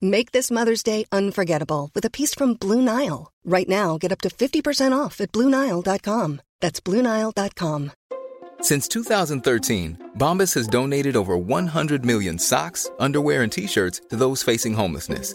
Make this Mother's Day unforgettable with a piece from Blue Nile. Right now, get up to 50% off at BlueNile.com. That's BlueNile.com. Since 2013, Bombas has donated over 100 million socks, underwear, and t shirts to those facing homelessness.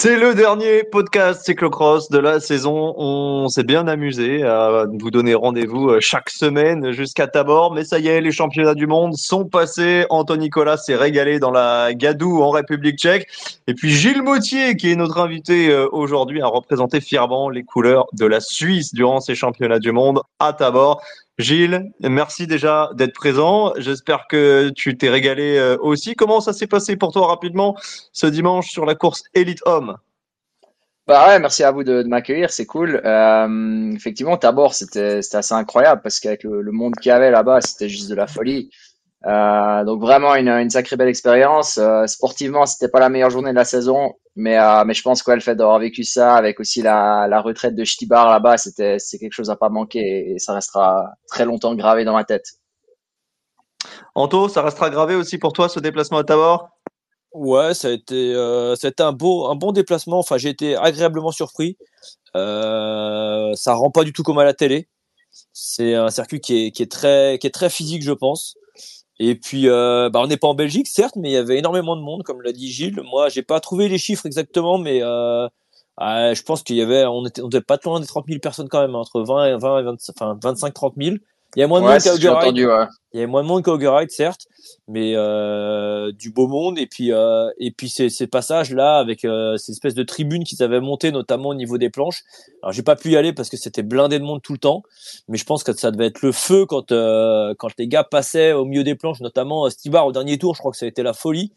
C'est le dernier podcast cyclocross de la saison. On s'est bien amusé à vous donner rendez-vous euh, chaque semaine jusqu'à Tabor. Mais ça y est, les championnats du monde sont passés. Anthony Nicolas s'est régalé dans la Gadoue en République tchèque. Et puis Gilles Mautier, qui est notre invité euh, aujourd'hui, a représenté fièrement les couleurs de la Suisse durant ces championnats du monde à Tabor. Gilles, merci déjà d'être présent. J'espère que tu t'es régalé euh, aussi. Comment ça s'est passé pour toi rapidement ce dimanche sur la course Elite Homme? Bah ouais, merci à vous de, m'accueillir, c'est cool. Euh, effectivement, Tabor, c'était assez incroyable parce qu'avec le, monde qu'il y avait là-bas, c'était juste de la folie. Euh, donc vraiment une, une sacrée belle expérience. Euh, sportivement, c'était pas la meilleure journée de la saison, mais euh, mais je pense que le fait d'avoir vécu ça, avec aussi la, la retraite de Stibar là-bas, c'était c'est quelque chose à pas manquer et ça restera très longtemps gravé dans ma tête. Anto, ça restera gravé aussi pour toi ce déplacement à Tabor? Ouais, ça a été euh, c'était un beau un bon déplacement. Enfin, j'ai été agréablement surpris. Euh, ça rend pas du tout comme à la télé. C'est un circuit qui est, qui est très qui est très physique, je pense. Et puis, euh, bah, on n'est pas en Belgique, certes, mais il y avait énormément de monde, comme l'a dit Gilles. Moi, j'ai pas trouvé les chiffres exactement, mais euh, je pense qu'il y avait, on était, on était pas loin des 30 000 personnes quand même, entre 20 et 20 et 25, enfin 25 30 000. Il y a moins de monde qu'à ouais. Il y a moins de monde qu'à certes, mais euh, du beau monde. Et puis, euh, et puis ces, ces passages-là avec euh, ces espèces de tribunes qu'ils avaient montées, notamment au niveau des planches. Alors, j'ai pas pu y aller parce que c'était blindé de monde tout le temps, mais je pense que ça devait être le feu quand euh, quand les gars passaient au milieu des planches, notamment euh, Stibar au dernier tour. Je crois que ça a été la folie.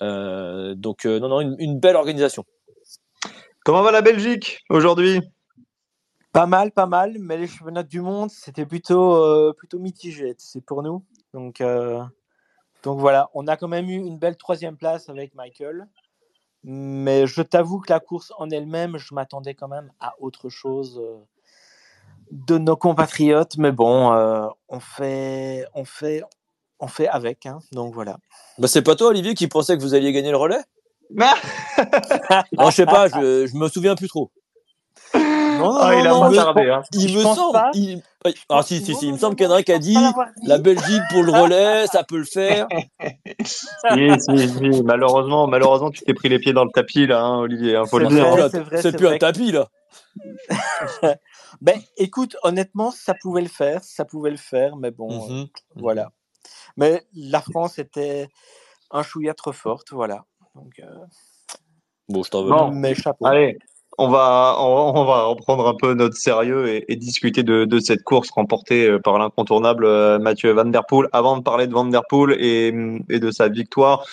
Euh, donc, non, non, une, une belle organisation. Comment va la Belgique aujourd'hui? Pas mal, pas mal, mais les championnats du monde, c'était plutôt, euh, plutôt mitigé, c'est pour nous. Donc, euh, donc voilà, on a quand même eu une belle troisième place avec Michael. Mais je t'avoue que la course en elle-même, je m'attendais quand même à autre chose euh, de nos compatriotes. Mais bon, on, fait, on, fait, on fait avec. Hein, donc voilà. Bah, c'est pas toi, Olivier, qui pensais que vous alliez gagner le relais? Non, je sais pas, je, je me souviens plus trop. Ah, il a pas tardé. Hein. Il me semble. Il... Ah, si, si, si. Il me semble qu'Henrik a dit la Belgique pour le relais, ça peut le faire. si, si, si. Malheureusement, malheureusement, tu t'es pris les pieds dans le tapis, là, hein, Olivier. Hein. C'est plus un tapis, là. ben, écoute, honnêtement, ça pouvait le faire. Ça pouvait le faire, mais bon, mhm. euh, voilà. Mais la France était un chouïa trop forte, voilà. Donc, euh... Bon, je t'en veux. Bon, mais chapeau. Allez, on va, on, va reprendre un peu notre sérieux et, discuter de, cette course remportée euh, par l'incontournable euh, Mathieu Van Der Poel. Avant de parler de Van Der Poel et, de sa victoire,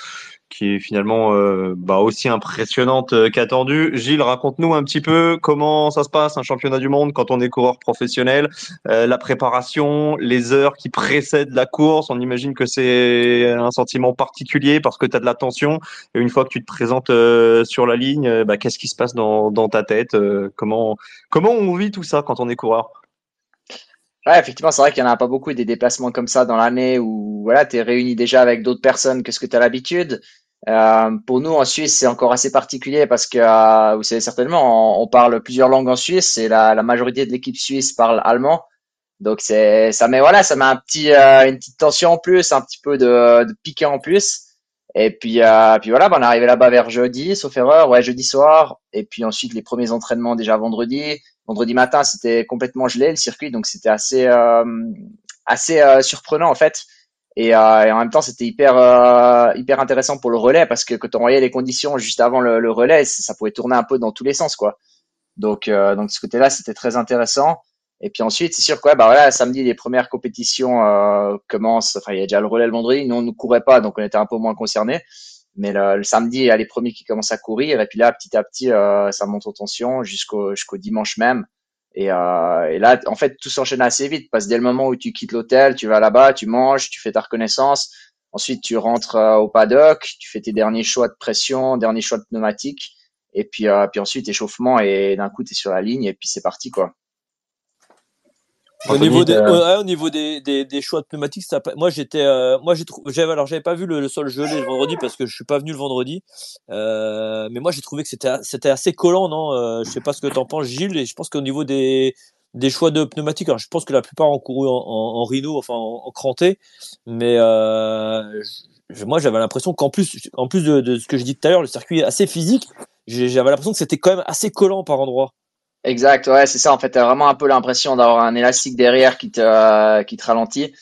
qui est finalement euh, bah, aussi impressionnante euh, qu'attendue. Gilles, raconte-nous un petit peu comment ça se passe un championnat du monde quand on est coureur professionnel, euh, la préparation, les heures qui précèdent la course. On imagine que c'est un sentiment particulier parce que tu as de la tension. Et une fois que tu te présentes sur la ligne, bah, qu'est-ce qui se passe dans, dans ta tête Comment comment on vit tout ça quand on est coureur? Effectivement, c'est vrai qu'il n'y en a pas beaucoup des déplacements comme ça dans l'année où voilà, tu es réuni déjà avec d'autres personnes que ce que tu as l'habitude. Euh, pour nous, en Suisse, c'est encore assez particulier parce que, euh, vous savez certainement, on, parle plusieurs langues en Suisse et la, la majorité de l'équipe suisse parle allemand. Donc, c'est, ça met, voilà, ça met un petit, euh, une petite tension en plus, un petit peu de, de piqué en plus. Et puis, euh, puis voilà, ben, on est arrivé là-bas vers jeudi, sauf erreur, ouais, jeudi soir. Et puis ensuite, les premiers entraînements déjà vendredi. Vendredi matin, c'était complètement gelé le circuit, donc c'était assez, euh, assez surprenant en fait. Et, euh, et, en même temps, c'était hyper, euh, hyper intéressant pour le relais parce que quand on voyait les conditions juste avant le, relais, ça pouvait tourner un peu dans tous les sens, quoi. Donc, euh, donc ce côté-là, c'était très intéressant. Et puis ensuite, c'est sûr quoi, bah voilà, samedi les premières compétitions euh, commencent. Enfin, il y a déjà le relais le vendredi. Nous, on ne courait pas, donc on était un peu moins concernés. Mais le, le, samedi, il y a les premiers qui commencent à courir. Et puis là, petit à petit, euh, ça monte en tension jusqu'au jusqu'au dimanche même. Et, euh, et, là, en fait, tout s'enchaîne assez vite parce que dès le moment où tu quittes l'hôtel, tu vas là-bas, tu manges, tu fais ta reconnaissance. Ensuite, tu rentres euh, au paddock, tu fais tes derniers choix de pression, derniers choix de pneumatique. Et puis, euh, puis ensuite, échauffement et d'un coup, tu es sur la ligne et puis c'est parti, quoi. Au niveau, des, ouais, au niveau des, des, des, choix de pneumatiques, ça, moi j'étais, euh, moi j'ai trouvé, j'avais alors j'avais pas vu le, le, sol gelé le vendredi parce que je suis pas venu le vendredi, euh, mais moi j'ai trouvé que c'était c'était assez collant, non euh, Je sais pas ce que t'en penses, Gilles, et je pense qu'au niveau des des choix de pneumatiques, alors je pense que la plupart ont couru en, en, en rhino, enfin en, en cranté, mais euh, je, moi j'avais l'impression qu'en plus, en plus de, de, ce que je dis tout à l'heure, le circuit est assez physique, j'avais l'impression que c'était quand même assez collant par endroits. Exact, ouais, c'est ça. En fait, t'as vraiment un peu l'impression d'avoir un élastique derrière qui te, euh, qui te ralentit.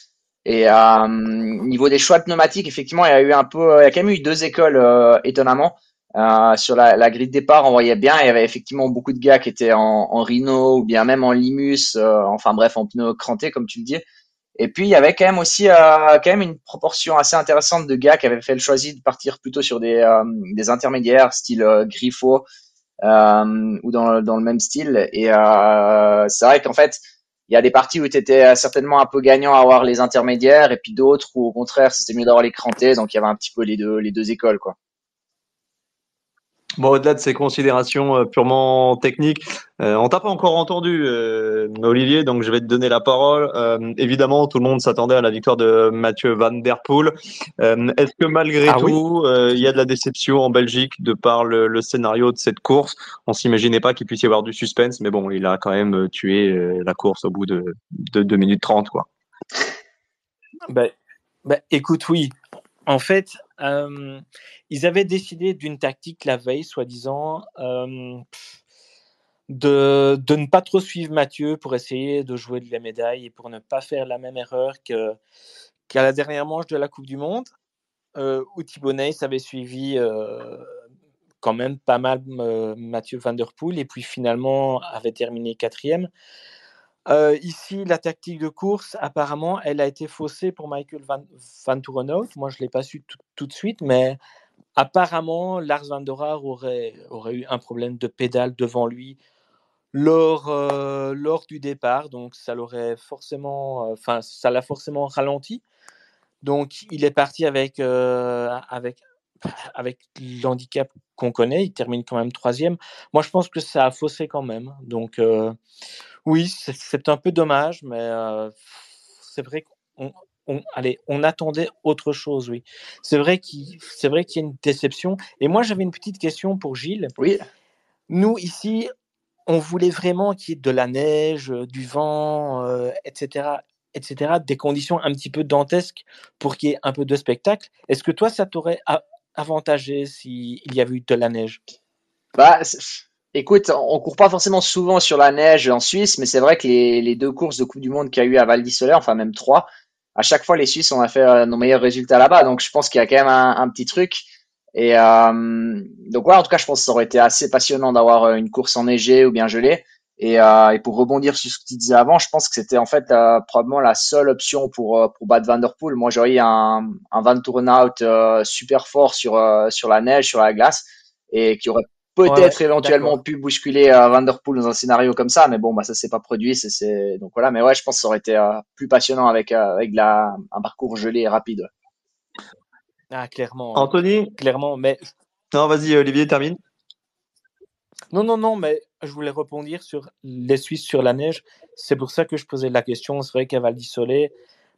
Et euh, niveau des choix pneumatiques, effectivement, il y a eu un peu, il y a quand même eu deux écoles euh, étonnamment. Euh, sur la, la, grille de départ, on voyait bien, il y avait effectivement beaucoup de gars qui étaient en, en Rhino ou bien même en Limus, euh, enfin bref, en pneus crantés comme tu le dis. Et puis il y avait quand même aussi quand même une proportion assez intéressante de gars qui avaient fait le choix de partir plutôt sur des, des intermédiaires, style Griffo, euh, ou dans, dans le même style. Et euh, c'est vrai qu'en fait, il y a des parties où tu étais certainement un peu gagnant à avoir les intermédiaires, et puis d'autres où au contraire c'était mieux d'avoir les crantés. Donc il y avait un petit peu les deux, les deux écoles, quoi. Bon, au-delà de ces considérations euh, purement techniques, euh, on t'a pas encore entendu, euh, Olivier, donc je vais te donner la parole. Euh, évidemment, tout le monde s'attendait à la victoire de Mathieu Van Der Poel. Est-ce que malgré ah, tout, oui. il y a de la déception en Belgique de par le, le scénario de cette course? On s'imaginait pas qu'il puisse y avoir du suspense, mais bon, il a quand même tué la course au bout de, de 2 minutes 30, quoi. Ben, écoute, oui. En fait, ils avaient décidé d'une tactique la veille, soi-disant, de, de, ne pas trop suivre Mathieu pour essayer de jouer de la médaille et pour ne pas faire la même erreur que, qu'à la dernière manche de la Coupe du Monde, euh, où Thibonnet avait suivi quand même pas mal Mathieu Van Der Poel et puis finalement avait terminé quatrième. Euh, ici, la tactique de course, apparemment, elle a été faussée pour Michael Van, Van. Moi, je ne l'ai pas su tout, de suite, mais apparemment, Lars Van der Haar aurait, aurait eu un problème de pédale devant lui lors, euh, lors du départ. Donc, ça l'aurait forcément, ça l'a forcément ralenti. Donc, il est parti avec, euh, avec, avec l'handicap qu'on connaît. Il termine quand même troisième. Moi, je pense que ça a faussé quand même. Donc, euh, oui, c'est un peu dommage, mais euh, c'est vrai qu'on on, allez, on attendait autre chose, oui. C'est vrai qu'il qu'il y a une déception. Et moi, j'avais une petite question pour Gilles. Oui. Nous ici, on voulait vraiment qu'il y ait de la neige, du vent, euh, etc., etc., des conditions un petit peu dantesques pour qu'il y ait un peu de spectacle. Est-ce que toi, ça t'aurait avantagé s'il y avait eu de la neige bah, Écoute, on court pas forcément souvent sur la neige en Suisse, mais c'est vrai que les, deux courses de Coupe du Monde qu'il y a eu à Val d'Isole, enfin même trois, à chaque fois les Suisses ont fait euh, nos meilleurs résultats là-bas. Donc je pense qu'il y a quand même un, petit truc. Et euh, donc ouais, en tout cas, je pense que ça aurait été assez passionnant d'avoir euh, une course enneigée ou bien gelée. Et, euh, et, pour rebondir sur ce que tu disais avant, je pense que c'était en fait euh, probablement la seule option pour euh, pour battre Vanderpool. Moi, j'aurais un un Van Out euh, super fort sur sur la neige, sur la glace, et qui aurait peut-être éventuellement pu bousculer Vanderpool dans un scénario comme ça. Mais bon, bah ça s'est pas produit. C'est donc voilà. Mais ouais, je pense que ça aurait été plus passionnant avec avec la un parcours gelé et rapide. Ah, clairement. Anthony, clairement. Mais non, vas-y, Olivier, termine. Non, non, non, mais je voulais répondre sur les Suisses sur la neige. C'est pour ça que je posais la question. C'est vrai qu'à Val d'Isolé,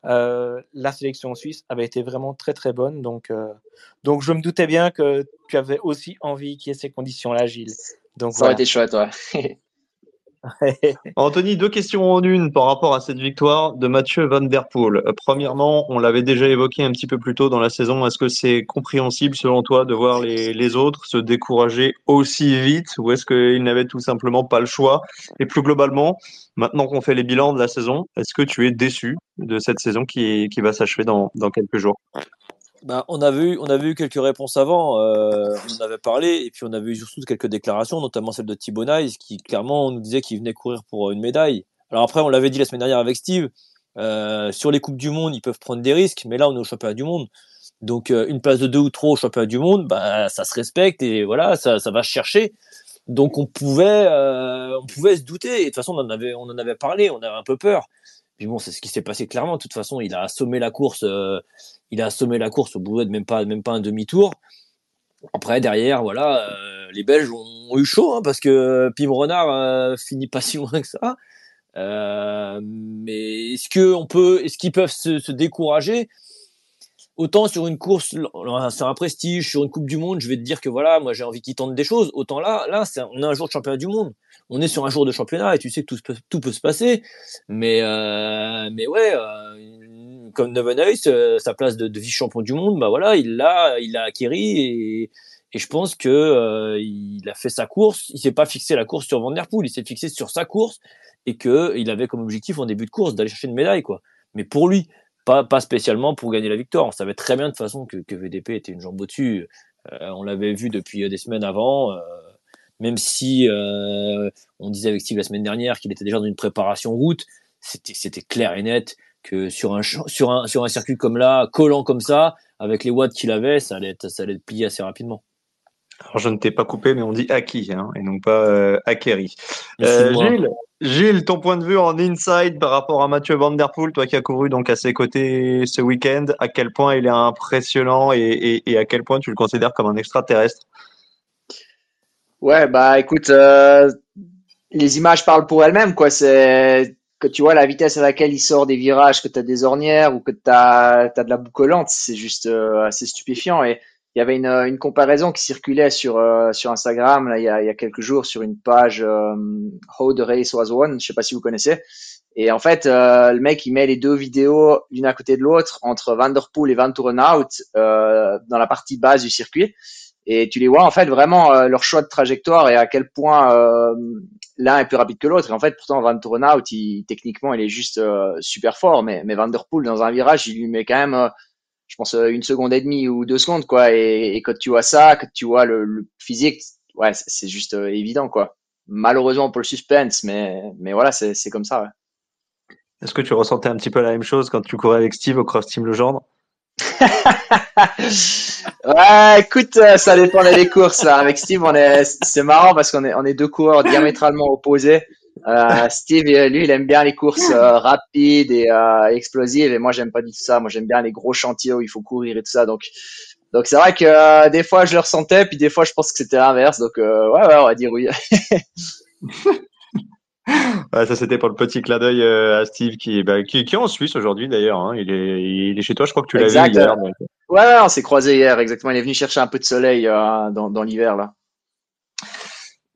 euh, la sélection suisse avait été vraiment très très bonne. Donc, euh, donc je me doutais bien que tu avais aussi envie qu'il y ait ces conditions-là, Gilles. Donc, ça aurait été chouette, ouais. Anthony, deux questions en une par rapport à cette victoire de Mathieu Van Der Poel. Euh, premièrement, on l'avait déjà évoqué un petit peu plus tôt dans la saison. Est-ce que c'est compréhensible selon toi de voir les, autres se décourager aussi vite ou est-ce qu'ils n'avaient tout simplement pas le choix? Et plus globalement, maintenant qu'on fait les bilans de la saison, est-ce que tu es déçu de cette saison qui, va s'achever dans quelques jours? Bah, on, a vu, on avait eu quelques réponses avant, euh, on en avait parlé, et puis on avait eu surtout quelques déclarations, notamment celle de Thibaut qui clairement nous disait qu'il venait courir pour une médaille. Alors après, on l'avait dit la semaine dernière avec Steve, euh, sur les Coupes du Monde, ils peuvent prendre des risques, mais là, on est au championnat du monde. Donc, euh, une place de deux ou trois au championnat du monde, bah, ça se respecte, et voilà, ça, ça va chercher. Donc, on pouvait, on pouvait se douter, et de toute façon, on en avait, on en avait parlé, on avait un peu peur. Puis bon, c'est ce qui s'est passé clairement. De toute façon, il a assommé la course. Euh, il a assommé la course au bout de même pas, même pas un demi-tour. Après, derrière, voilà, euh, les Belges ont, eu chaud hein, parce que Pim Renard euh, finit pas si loin que ça. mais est-ce que on peut, est-ce qu'ils peuvent se, se, décourager? Autant sur une course, sur un prestige, sur une Coupe du Monde, je vais te dire que voilà, moi j'ai envie qu'ils tentent des choses. Autant là, là, on a un jour de championnat du monde on est sur un jour de championnat et tu sais que tout, peut se passer. Mais, euh, mais ouais, euh, comme Nevenhuis, euh, sa place de, vice-champion du monde, bah voilà, il l'a, il l'a acquéri et, je pense que euh, il a fait sa course. Il s'est pas fixé la course sur Van il s'est fixé sur sa course et que il avait comme objectif en début de course d'aller chercher une médaille, quoi. Mais pour lui, pas, pas spécialement pour gagner la victoire. On savait très bien de toute façon que, que VDP était une jambe au-dessus. on l'avait vu depuis des semaines avant même si euh, on disait avec Steve la semaine dernière qu'il était déjà dans une préparation route, c'était c'était clair et net que sur un sur un sur un circuit comme là, collant comme ça, avec les watts qu'il avait, ça allait être, ça allait être plié assez rapidement. Alors je ne t'ai pas coupé, mais on dit acquis hein, et non pas euh, acquéri. Euh, Gilles, Gilles, ton point de vue en inside par rapport à Mathieu Van Der Poel, toi qui as couru donc à ses côtés ce week-end, à quel point il est impressionnant et, à quel point tu le considères comme un extraterrestre? Ouais, bah écoute, euh, les images parlent pour elles-mêmes, quoi. C'est que tu vois la vitesse à laquelle il sort des virages, que tu as des ornières ou que tu as, de la boucolante, c'est juste euh, assez stupéfiant. Et il y avait une, une comparaison qui circulait sur, euh, sur Instagram là, il, y a, il y a quelques jours sur une page euh, How the Race Was Won, je sais pas si vous connaissez. Et en fait, le mec, il met les deux vidéos l'une à côté de l'autre entre Vanderpool et Van Out dans la partie basse du circuit et tu les vois en fait vraiment euh, leur choix de trajectoire et à quel point euh, l'un est plus rapide que l'autre. Et en fait, pourtant Van Torenhout, il, techniquement, il est juste euh, super fort, mais mais Van Der Poel dans un virage, il lui met quand même, je pense, une seconde et demie ou deux secondes quoi. Et, et quand tu vois ça, que tu vois le, le physique, ouais, c'est juste évident quoi. Malheureusement pour le suspense, mais mais voilà, c'est c'est comme ça. Ouais. Est-ce que tu ressentais un petit peu la même chose quand tu courais avec Steve au Cross Team Legendre ouais, écoute, euh, ça dépend des courses. Là. Avec Steve, on est, c'est marrant parce qu'on est, on est deux coureurs diamétralement opposés. Euh, Steve, lui, il aime bien les courses euh, rapides et euh, explosives, et moi, j'aime pas du tout ça. Moi, j'aime bien les gros chantiers où il faut courir et tout ça. Donc, donc c'est vrai que des fois, je le ressentais, puis des fois, je pense que c'était l'inverse. Donc, ouais, ouais, on va dire oui. ça c'était pour le petit clin d'œil euh, à Steve qui, bah, qui, qui, est en Suisse aujourd'hui d'ailleurs. Hein. Il, est, il est chez toi, je crois que tu l'as vu hier. Donc... Ouais, on s'est croisé hier, exactement. Il est venu chercher un peu de soleil euh, dans, dans l'hiver là.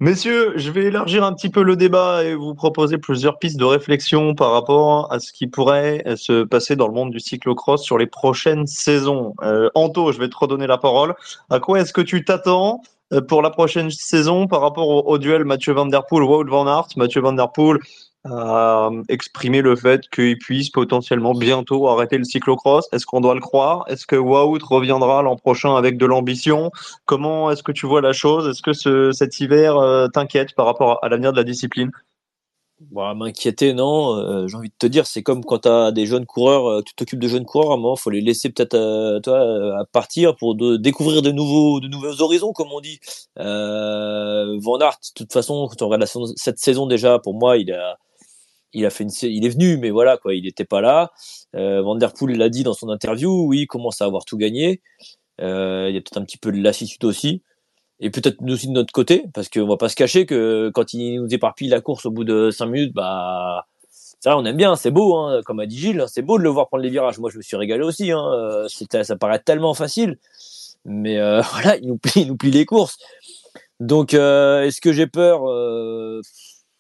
Messieurs, je vais élargir un petit peu le débat et vous proposer plusieurs pistes de réflexion par rapport à ce qui pourrait se passer dans le monde du cyclocross sur les prochaines saisons. Euh, Anto, je vais te redonner la parole. À quoi est-ce que tu t'attends euh, pour la prochaine saison par rapport au, duel Mathieu Van Der Poel, Wout Van Aert? Mathieu Van Der Poel a exprimé le fait qu'il puisse potentiellement bientôt arrêter le cyclocross. Est-ce qu'on doit le croire? Est-ce que Wout reviendra l'an prochain avec de l'ambition? Comment est-ce que tu vois la chose? Est-ce que ce, cet hiver euh, t'inquiète par rapport à l'avenir de la discipline? Bon, m'inquiéter, non. Euh, j'ai envie de te dire, c'est comme quand tu as des jeunes coureurs, euh, tu t'occupes de jeunes coureurs, à un moment, faut les laisser peut-être euh, toi à partir pour de, découvrir de nouveaux, de nouveaux horizons, comme on dit. Van Aert, de toute façon, quand on regarde cette saison déjà, pour moi, il a, il a fait une, il est venu, mais voilà quoi, il n'était pas là. Euh, l'a dit dans son interview, oui, il commence à avoir tout gagné. Euh, il y a peut-être un petit peu de lassitude aussi et peut-être aussi de notre côté, parce qu'on va pas se cacher que quand il nous éparpille la course au bout de 5 minutes, bah ça on aime bien, c'est beau, hein, comme a dit Gilles, hein, c'est beau de le voir prendre les virages. Moi je me suis régalé aussi, hein, euh, ça paraît tellement facile, mais euh, voilà, il nous plie, il nous plie les courses. Donc est-ce que j'ai peur?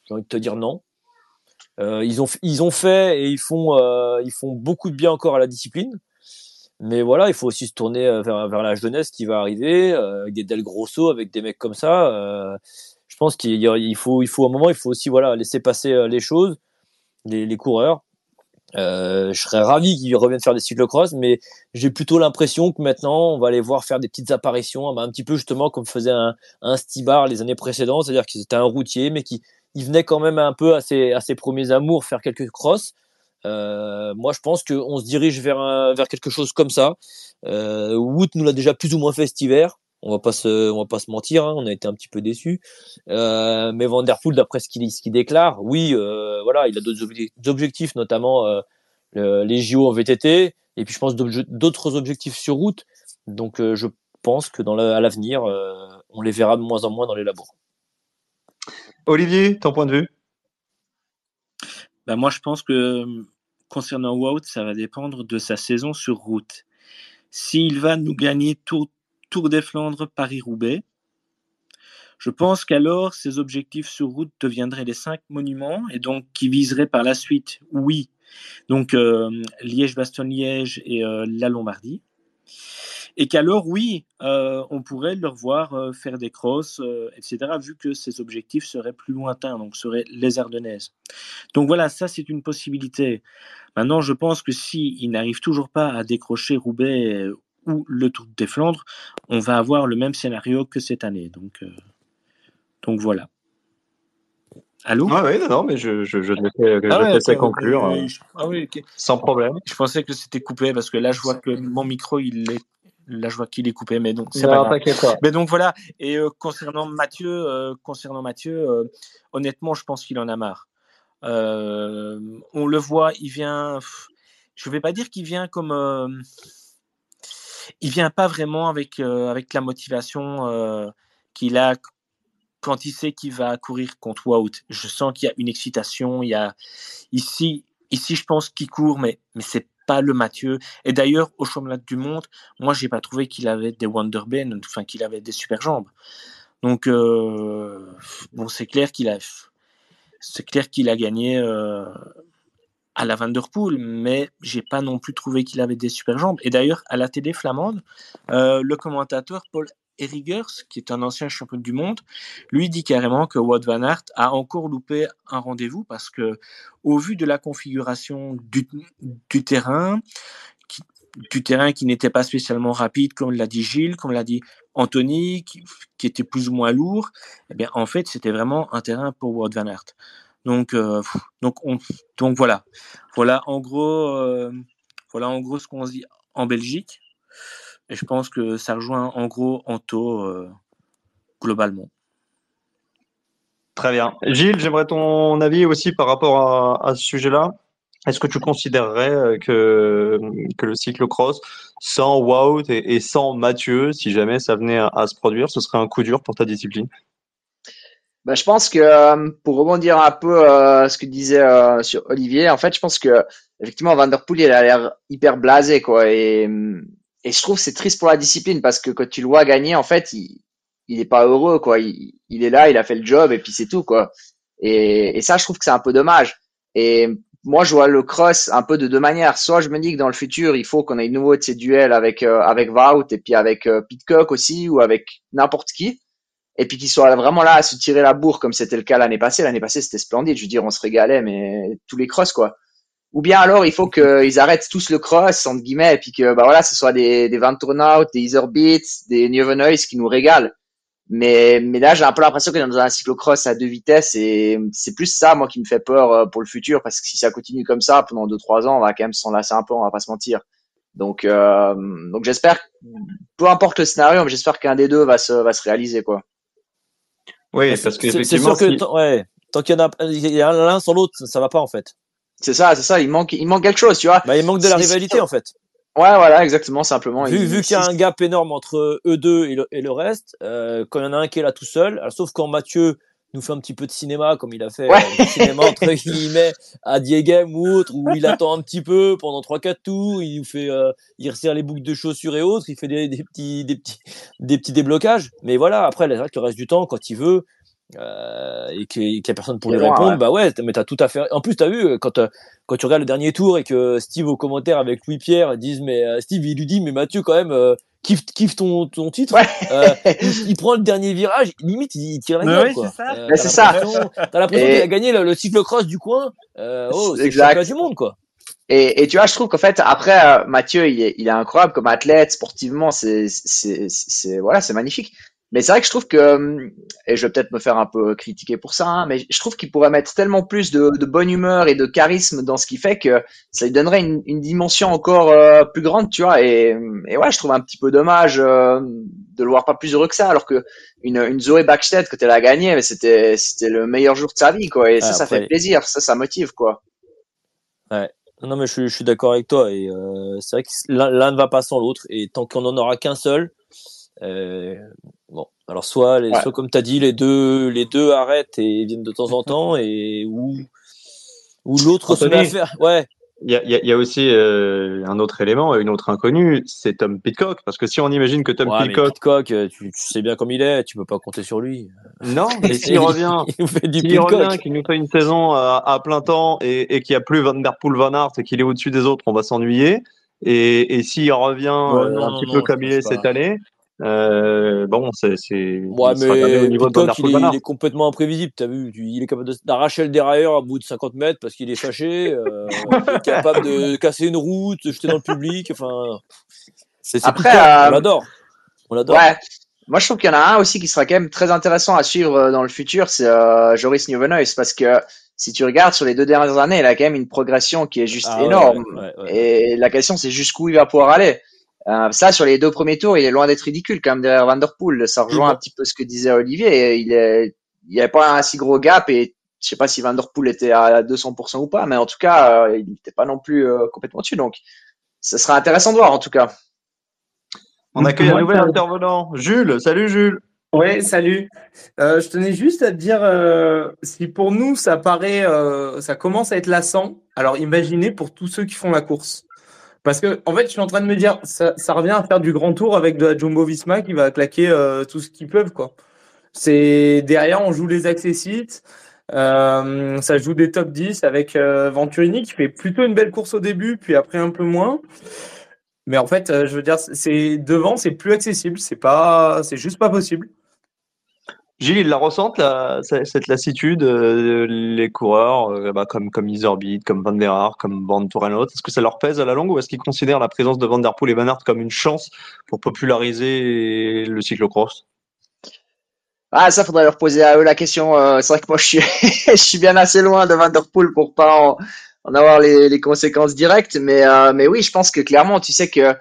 J'ai envie de te dire non. Euh, ils ont ils ont fait et ils font ils font beaucoup de bien encore à la discipline. Mais voilà, il faut aussi se tourner euh, vers, vers la jeunesse qui va arriver, euh, avec des Del Grosso, avec des mecs comme ça. Euh, je pense qu'il il faut, il faut, un moment, il faut aussi voilà laisser passer les choses, les, les coureurs. Euh, je serais ravi qu'ils reviennent faire des cyclocross, mais j'ai plutôt l'impression que maintenant on va les voir faire des petites apparitions, un petit peu justement comme faisait un, un Stibar les années précédentes, c'est-à-dire qu'ils étaient un routier, mais qui il venait quand même un peu à ses, à ses premiers amours faire quelques crosses. Euh, moi, je pense qu'on se dirige vers, vers quelque chose comme ça. Euh, Wood nous l'a déjà plus ou moins fait cet hiver. On va pas se, on va pas se mentir, hein, on a été un petit peu déçus. Euh, mais Van der Poel, d'après ce qu'il déclare, oui, euh, voilà, il a d'autres objectifs, notamment euh, les JO en VTT, et puis je pense d'autres objectifs sur route. Donc, euh, je pense que dans à l'avenir, on les verra de moins en moins dans les labos. Olivier, ton point de vue? Ben Moi, je pense que concernant Wout, ça va dépendre de sa saison sur route. S'il va nous gagner Tour, Tour des Flandres, Paris-Roubaix, je pense qu'alors ses objectifs sur route deviendraient les cinq monuments et donc qui viseraient par la suite, oui, donc euh, Liège-Bastogne-Liège et euh, la Lombardie et qu'alors, oui, euh, on pourrait leur voir euh, faire des crosses, euh, etc., vu que ses objectifs seraient plus lointains, donc seraient les Ardennaises. Donc voilà, ça c'est une possibilité. Maintenant, je pense que s'il il n'arrive toujours pas à décrocher Roubaix ou le Tour des Flandres, on va avoir le même scénario que cette année. Donc, donc voilà. Allô? Ah oui, non, non, mais je, je, je te ah conclure. ah oui, Sans problème. Je pensais que c'était coupé parce que là, je vois que mon micro, il est Là, je vois qu'il est coupé, mais donc c'est pas grave. Mais donc voilà. Et euh, concernant Mathieu, euh, concernant Mathieu, euh, honnêtement, je pense qu'il en a marre. on le voit, il vient. Je vais pas dire qu'il vient comme. il vient pas vraiment avec avec la motivation qu'il a quand il sait qu'il va courir contre Wout. Je sens qu'il y a une excitation. Il y a ici, ici, je pense qu'il court, mais mais c'est pas le Mathieu. Et d'ailleurs, au championnat du monde, moi, j'ai pas trouvé qu'il avait des Wonderben, enfin qu'il avait des super jambes. Donc, euh, bon, c'est clair qu'il a, c'est clair qu'il a gagné euh, à la Vanderpool, mais j'ai pas non plus trouvé qu'il avait des super jambes. Et d'ailleurs, à la télé flamande, euh, le commentateur Paul Erigers, qui est un ancien champion du monde, lui dit carrément que Wout van Aert a encore loupé un rendez-vous parce que, au vu de la configuration du, terrain, qui, du terrain qui n'était pas spécialement rapide, comme l'a dit Gilles, comme l'a dit Anthony, qui, était plus ou moins lourd, eh bien, en fait, c'était vraiment un terrain pour Wout van Aert. Donc, euh, donc, on, donc voilà, voilà en gros, euh, voilà en gros ce qu'on se dit en Belgique. Et je pense que ça rejoint en gros Anto euh, globalement. Très bien. Gilles, j'aimerais ton avis aussi par rapport à, ce sujet-là. Est-ce que tu considérerais euh, que, que le cyclocross, sans Wout et, sans Mathieu, si jamais ça venait à, se produire, ce serait un coup dur pour ta discipline? Bah, je pense que euh, pour rebondir un peu à ce que disait sur Olivier, en fait, je pense que effectivement Van Der Poel il a l'air hyper blasé quoi et et je trouve c'est triste pour la discipline parce que quand tu le vois gagner, en fait, il, il est pas heureux, quoi. Il, il, est là, il a fait le job et puis c'est tout, quoi. Et, et ça, je trouve que c'est un peu dommage. Et moi, je vois le cross un peu de deux manières. Soit je me dis que dans le futur, il faut qu'on ait de nouveau de ces duels avec euh, avec Wout et puis avec euh, Pitcock aussi ou avec n'importe qui. Et puis qu'ils soient vraiment là à se tirer la bourre comme c'était le cas l'année passée. L'année passée, c'était splendide. Je veux dire, on se régalait, mais tous les cross, quoi. Ou bien alors, il faut qu'ils arrêtent tous le cross, entre guillemets, et puis que, bah voilà, ce soit des, des Van Turnhout, des Etherbeats, des New Noise qui nous régalent. Mais, mais là, j'ai un peu l'impression qu'on est dans un cyclocross à deux vitesses et c'est plus ça, moi, qui me fait peur euh, pour le futur parce que si ça continue comme ça pendant deux, trois ans, on va quand même s'en lasser un peu, on va pas se mentir. Donc, euh, donc j'espère, peu importe le scénario, mais j'espère qu'un des deux va se, va se réaliser, quoi. Oui, parce que c'est sûr que tant, ouais, tant qu'il y en a, il y a l'un sans l'autre, ça, ça va pas en fait. C'est ça, c'est ça. Il manque, il manque quelque chose, tu vois. Bah, il manque de la rivalité en fait. Ouais, voilà, exactement, simplement. Vu, Il- vu qu'il y a un gap énorme entre eux deux et le, et le reste, euh, quand il y en a un qui est là tout seul, alors, sauf quand Mathieu nous fait un petit peu de cinéma, comme il a fait Ouais. euh, cinéma entre guillemets à Diegem ou autre, où il attend un petit peu pendant 3-4 tours, il nous fait, euh, il resserre les boucles de chaussures et autres, il fait des, des petits, des petits, des petits déblocages. Mais voilà, après, c'est vrai que le reste du temps, quand il veut, euh, et qu'il n'y a personne pour lui répondre, ouais. bah ouais, mais t'as tout à fait. En plus, t'as vu euh, quand euh, quand tu regardes le dernier tour et que Steve au commentaire avec Louis Pierre disent mais Steve il lui dit mais Mathieu quand même euh, kiffe kiffe ton ton titre. Ouais. Euh, il, il prend le dernier virage, limite il, il tire la gueule oui, quoi. c'est ça. Euh, Mais t'as c'est ça. l'impression- qu'il a gagné le, le cyclocross du coin. Euh, oh, c'est le du monde quoi. Et, et tu vois, je trouve qu'en fait, après, Mathieu, il est, il est incroyable comme athlète, sportivement, c'est, c'est, c'est, voilà, c'est magnifique. Mais c'est vrai que je trouve que, hum, et je vais peut-être me faire un peu critiquer pour ça, hein, mais je trouve qu'il pourrait mettre tellement plus de, de bonne humeur et de charisme dans ce qu'il fait que ça lui donnerait une, une dimension encore euh, plus grande, tu vois. Et, et ouais, je trouve un petit peu dommage euh, de le voir pas plus heureux que ça, alors que une, une Zoé Backstedt, que elle a gagné, mais c'était, c'était le meilleur jour de sa vie, quoi. Et ça, Ah, ça après- fait plaisir, ça, ça motive, quoi. Non mais je, suis- je suis d'accord avec toi et euh, c'est vrai que l'un ne va pas sans l'autre et tant qu'on en aura qu'un seul, euh, alors soit les, Ouais. soit comme t'as dit les deux les deux arrêtent et viennent de temps en temps et ou ou l'autre se met à faire ouais Il y a, il y a- il y a aussi euh, un autre élément, une autre inconnue, c'est Tom Pitcock. Parce que si on imagine que Tom Ouais, Pitcock, Pitcock, euh, tu, tu sais bien comme il est, tu peux pas compter sur lui. non, mais s'il Il- revient, il nous fait du revient, qu'il nous fait une saison à, à plein temps et, et qu'il n'y a plus Van Der Poel, Van Aert et qu'il est au-dessus des autres, on va s'ennuyer. Et, et s'il revient euh, non, un non, petit non, peu comme il est cette année, euh, bon, c'est, c'est, Ouais, mais au niveau de il est, est complètement imprévisible. T'as vu, il est capable de- d'arracher le dérailleur à bout de 50 mètres parce qu'il est fâché. euh, il est capable de casser une route, de jeter dans le public. Enfin, c'est c'est Après, Pitcock, euh, on l'adore. On l'adore. Ouais. Moi, je trouve qu'il y en a un aussi qui sera quand même très intéressant à suivre euh, dans le futur, c'est euh, Joris Nieuwenhuis, parce que si tu regardes sur les deux dernières années, il a quand même une progression qui est juste Ah énorme. ouais, ouais, ouais. Et la question, c'est jusqu'où il va pouvoir aller. Euh, ça, sur les deux premiers tours, il est loin d'être ridicule quand même derrière Van Der Poel. Ça rejoint un petit peu ce que disait Olivier. Et il est, il n'y avait pas un si gros gap et je sais pas si Van Der Poel était à 200% ou pas, mais en tout cas, euh, il n'était pas non plus euh, complètement dessus. Donc, ce sera intéressant de voir en tout cas. On accueille un nouvel intervenant. Jules, salut Jules. Ouais, salut. Euh, je tenais juste à te dire euh, si pour nous ça paraît, euh, ça commence à être lassant. Alors imaginez pour tous ceux qui font la course. Parce que en fait, je suis en train de me dire, ça, revient à faire du grand tour avec de la Jumbo Visma qui va claquer euh, tout ce qu'ils peuvent quoi. C'est derrière, on joue les accessites. Euh, ça joue des top 10 avec euh, Venturini qui fait plutôt une belle course au début, puis après un peu moins. Mais en fait, je veux dire, c'est devant, c'est plus accessible. C'est pas, c'est juste pas possible. Gilles, ils la ressentent, cette lassitude, euh, les coureurs, euh, bah, comme, comme Iserbeat, comme Van der Aert, comme Van Torenhout. Est-ce que ça leur pèse à la longue ou est-ce qu'ils considèrent la présence de Van der Poel et Van Aert comme une chance pour populariser le cyclocross? Ah, ça faudrait leur poser à eux la question. Euh, c'est vrai que moi, je suis, bien assez loin de Van Der Poel pour pas en, avoir les, conséquences directes. Mais, mais oui, je pense que clairement, tu sais que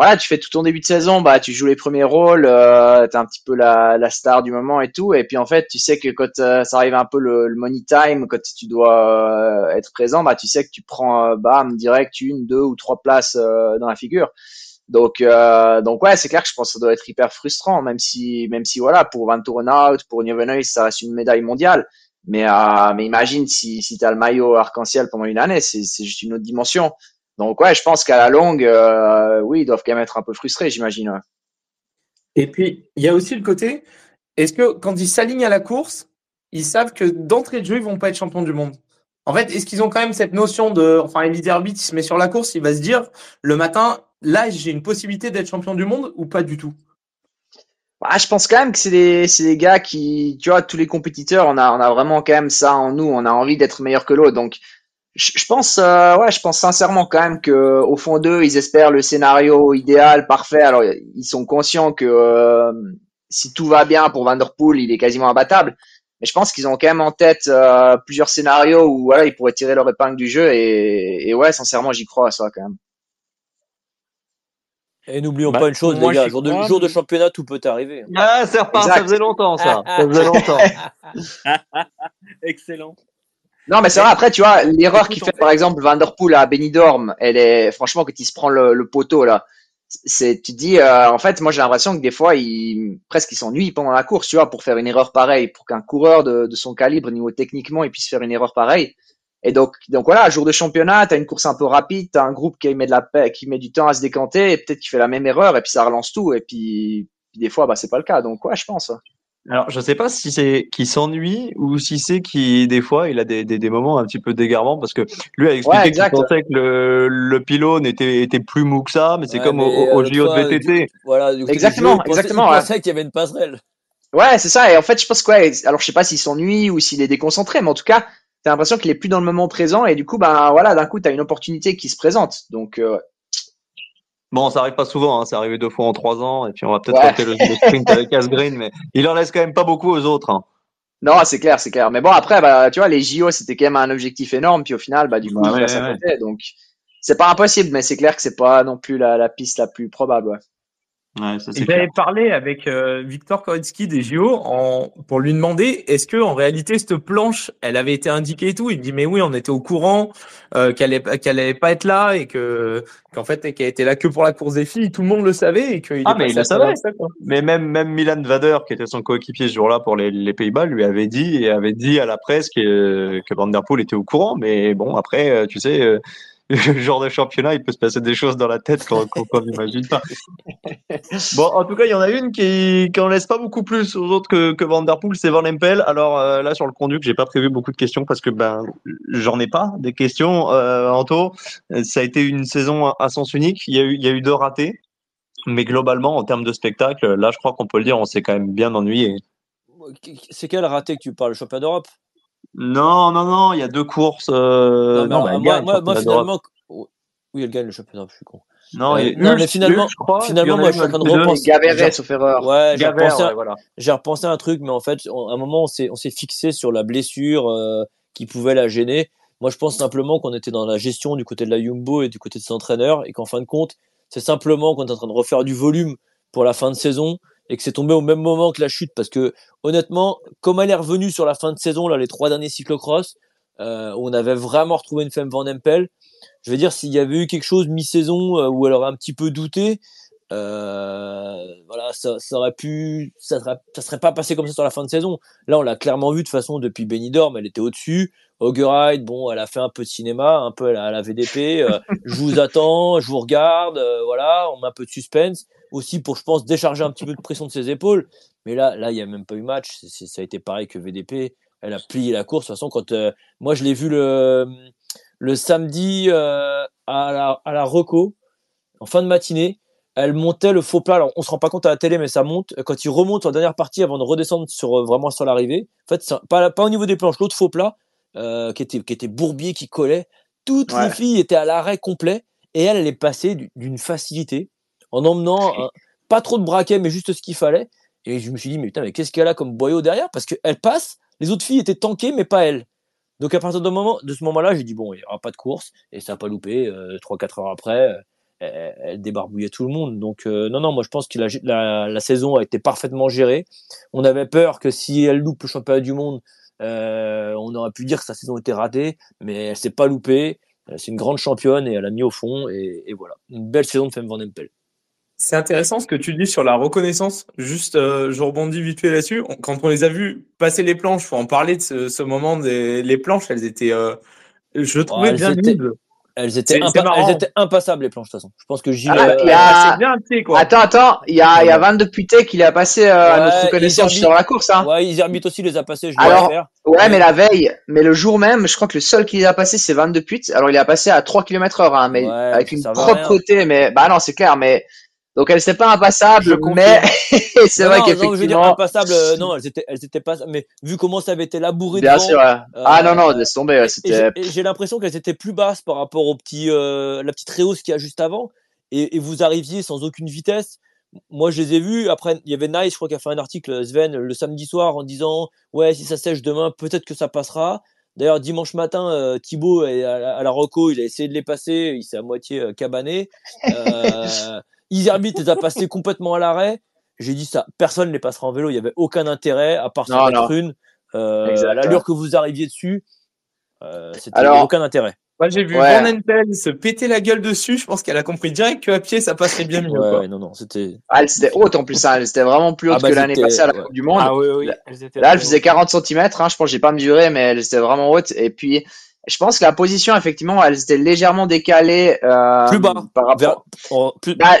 voilà, tu fais tout ton début de saison, bah, tu joues les premiers rôles, euh, t'es un petit peu la, la star du moment et tout. Et puis en fait, tu sais que quand euh, ça arrive un peu le, money time, quand tu dois euh, être présent, bah, tu sais que tu prends, euh, bam, direct une, deux ou trois places dans la figure. Donc, donc ouais, c'est clair que je pense que ça doit être hyper frustrant, même si, même si voilà, pour Van Torenhout, pour Nieuwenhuis, ça reste une médaille mondiale. Mais, mais imagine si, si t'as le maillot arc-en-ciel pendant une année, c'est, c'est juste une autre dimension. Donc ouais, je pense qu'à la longue, euh, oui, ils doivent quand même être un peu frustrés, j'imagine. ouais. Et puis, il y a aussi le côté, est-ce que quand ils s'alignent à la course, ils savent que d'entrée de jeu, ils vont pas être champions du monde? En fait, est-ce qu'ils ont quand même cette notion de, enfin, Elie Herbit, il se met sur la course, il va se dire, le matin, là, j'ai une possibilité d'être champion du monde ou pas du tout? Ah, je pense quand même que c'est des, c'est des gars qui, tu vois, tous les compétiteurs, on a, on a vraiment quand même ça en nous, on a envie d'être meilleur que l'autre. Donc, je, je pense, euh, ouais, je pense sincèrement quand même que au fond d'eux, ils espèrent le scénario idéal, parfait. Alors, ils sont conscients que, euh, si tout va bien pour Vanderpool, il est quasiment imbattable. Mais je pense qu'ils ont quand même en tête euh, plusieurs scénarios où voilà, ils pourraient tirer leur épingle du jeu. Et, et ouais, sincèrement, j'y crois à ça quand même. Et n'oublions Bah, pas une chose, moi, les gars, jour de, crois, jour de mais- championnat, tout peut arriver. Ah, ça repart, ça Exact. faisait longtemps, ça. Ça faisait longtemps. Excellent. Non, mais c'est vrai, après, tu vois, l'erreur qu'il fait, par exemple, Vanderpool à Benidorm, elle est, franchement, quand il se prend le, le poteau, là, c'est, tu te dis, euh, en fait, moi, j'ai l'impression que des fois, il, presque, il s'ennuie pendant la course, tu vois, pour faire une erreur pareille, pour qu'un coureur de, de son calibre, niveau techniquement, il puisse faire une erreur pareille. Et donc, donc voilà, jour de championnat, t'as une course un peu rapide, t'as un groupe qui met de la paix, qui met du temps à se décanter, et peut-être qu'il fait la même erreur, et puis ça relance tout, et puis, puis des fois, bah, c'est pas le cas. Donc, ouais, je pense. Alors, je sais pas si c'est qu'il s'ennuie ou si c'est qu'il, des fois, il a des, des, des moments un petit peu d'égarement parce que lui a expliqué Ouais, qu'il pensait que le, le pylône était, était plus mou que ça, mais c'est Ouais, comme au, mais, au euh, JO de VTT. du- Voilà, du coup, Exactement, il pensait- exactement, Il ouais. pensait qu'il y avait une passerelle. Ouais, c'est ça. Et en fait, je pense quoi. Alors, je sais pas s'il s'ennuie ou s'il est déconcentré, mais en tout cas, t'as l'impression qu'il est plus dans le moment présent. Et du coup, ben voilà, d'un coup, t'as une opportunité qui se présente. Donc, euh, Bon, ça arrive pas souvent, hein, c'est arrivé deux fois en trois ans, et puis on va peut-être Ouais. le, le sprint avec Asgreen, mais il en laisse quand même pas beaucoup aux autres. hein. non, c'est clair, c'est clair. Mais bon, après, bah, tu vois, les JO, c'était quand même un objectif énorme. Puis au final, bah, du coup, Bah il ouais, passe à ouais. côté. Donc, c'est pas impossible, mais c'est clair que c'est pas non plus la, la piste la plus probable. Ouais. J'avais parlé avec euh, Victor Koritsky des JO en, pour lui demander est-ce que en réalité cette planche elle avait été indiquée et tout? Il me dit mais oui on était au courant euh, qu'elle qu'elle allait pas être là et que qu'en fait qu'elle était là que pour la course des filles. Tout le monde le savait et qu'il Ah, mais il le à savait. ça, quoi. Mais même, même Milan Vader, qui était son coéquipier ce jour-là pour les, les Pays-Bas, lui avait dit et avait dit à la presse que, que Van Der Poel était au courant. Mais bon, après, euh, tu sais, euh, le genre de championnat, il peut se passer des choses dans la tête qu'on n'imagine pas. Bon, en tout cas, il y en a une qui, qui en laisse pas beaucoup plus aux autres que, que Van Der Poel, c'est Van Empel. Alors euh, là, sur le conduit, j'ai pas prévu beaucoup de questions parce que ben j'en ai pas des questions. Euh, Anto, ça a été une saison à, à sens unique. Il y a eu, il y a eu deux ratés. Mais globalement, en termes de spectacle, là, je crois qu'on peut le dire, on s'est quand même bien ennuyé. C'est quel raté que tu parles, le championnat d'Europe? Non, non, non, il y a deux courses. Euh... Non, bah, moi, moi, moi, finalement, oui, elle gagne le championnat, je suis con. Non, Euh, non, mais finalement- je crois, finalement, moi, je suis en train de repenser. Gaverret, J'ai- sauf erreur. Ouais, j'ai repensé, ouais, voilà. repensé à un truc, mais en fait, on- à un moment, on s'est, on s'est fixé sur la blessure euh, qui pouvait la gêner. Moi, je pense simplement qu'on était dans la gestion du côté de la Jumbo et du côté de ses entraîneurs, et qu'en fin de compte, c'est simplement qu'on est en train de refaire du volume pour la fin de saison, et que c'est tombé au même moment que la chute, parce que honnêtement, comme elle est revenue sur la fin de saison, là, les trois derniers cyclocross, euh, on avait vraiment retrouvé une femme Van Empel, je veux dire, s'il y avait eu quelque chose mi-saison euh, où elle aurait un petit peu douté, euh, voilà, ça, ça aurait pu, ça serait, pas passé comme ça sur la fin de saison. Là, on l'a clairement vu de toute façon depuis Benidorm, elle était au-dessus. Augeride, bon, elle a fait un peu de cinéma, un peu à la, à la VDP. je vous attends, je vous regarde, euh, voilà, on met un peu de suspense aussi pour, je pense, décharger un petit peu de pression de ses épaules. Mais là, là, il y a même pas eu match. Ça a été pareil que VDP. Elle a plié la course. De toute façon, quand euh, moi je l'ai vu le le samedi euh, à la à la Reco en fin de matinée, elle montait le faux plat. Alors, on se rend pas compte à la télé, mais ça monte. Quand il remonte en dernière partie avant de redescendre sur euh, vraiment sur l'arrivée. En fait, pas pas au niveau des planches, l'autre faux plat euh, qui était qui était bourbier, qui collait. Toutes Ouais. les filles étaient à l'arrêt complet et elle, elle est passée du- d'une facilité en emmenant pas trop de braquet, mais juste ce qu'il fallait. Et je me suis dit, mais putain, mais qu'est-ce qu'elle a comme boyau derrière? Parce qu'elle passe, les autres filles étaient tankées, mais pas elle. Donc à partir de, moment, de ce moment-là, j'ai dit, bon, il n'y aura pas de course, et ça n'a pas loupé. Euh, 3-4 heures après, euh, elle, elle débarbouillait tout le monde. Donc euh, non, non, moi je pense que la, la, la saison a été parfaitement gérée. On avait peur que si elle loupe le championnat du monde, euh, on aurait pu dire que sa saison était ratée, mais elle s'est pas loupée. Euh, C'est une grande championne et elle a mis au fond, et, et voilà. Une belle saison de Femme Van Empel. C'est intéressant ce que tu dis sur la reconnaissance. Juste, euh, je rebondis vite fait là-dessus. Quand on les a vus passer les planches, faut en parler de ce, ce moment des les planches. Elles étaient, euh, je trouvais elles bien étaient-. Elles étaient, elles impassables, les planches, de toute façon. Je pense que Gilles. Ah, euh, il y a- C'est bien fait quoi. Attends, attends, il y a, il y a 22 putés qui a passé euh, à Ouais, notre reconnaissance Iserbi- sur la course. Hein. Ouais, Iserbit aussi les a passés, je dois Alors, faire. Ouais, mais la veille, mais le jour même, je crois que le seul qui les a passé, c'est 22 putes. Alors, il a passé à 3 km heure, hein, mais Ouais, avec une propreté, mais, bah non, c'est clair, mais, donc elle s'était pas Je impassable, confirme. mais c'est vrai non, non, je veux dire qu'effectivement, impassables, euh, non, elles étaient, elles étaient pas, mais vu comment ça avait été labouré bien devant, sûr, ouais. Ah non, non, euh, laisse tomber, ouais, c'était, j'ai- l'impression qu'elles étaient plus basses par rapport au petit, euh, la petite réhausse qu'il y a juste avant, et, et vous arriviez sans aucune vitesse. moi, je les ai vus. Après, il y avait Nice, je crois, qui a fait un article, Sven, le samedi soir, en disant Ouais, si ça sèche demain, peut-être que ça passera. D'ailleurs, dimanche matin, euh, Thibaut, à la, à la Reco, il a essayé de les passer. Il s'est à moitié euh, cabané. Iserbit les a passés complètement à l'arrêt. J'ai dit ça, personne ne les passera en vélo. Il n'y avait aucun intérêt, à part sur non. mettre une. Euh, à Exact. l'allure que vous arriviez dessus, euh, c'était Alors- aucun intérêt. Moi, j'ai vu Ouais. Van Entel se péter la gueule dessus. Je pense qu'elle a compris direct qu'à pied, ça passerait bien mieux. Ouais, quoi. ouais, non, non, c'était. Ah, elle c'était haute en plus, hein. elle était vraiment plus haute Ah bah, que l'année passée à la ouais. Coupe du Monde. Ah oui, oui. Là- elle faisait 40 cm, hein, je pense que j'ai pas mesuré, mais elle était vraiment haute. Et puis, je pense que la position, effectivement, elle était légèrement décalée euh, Plus bas, par rapport. Vers- plus- Bah.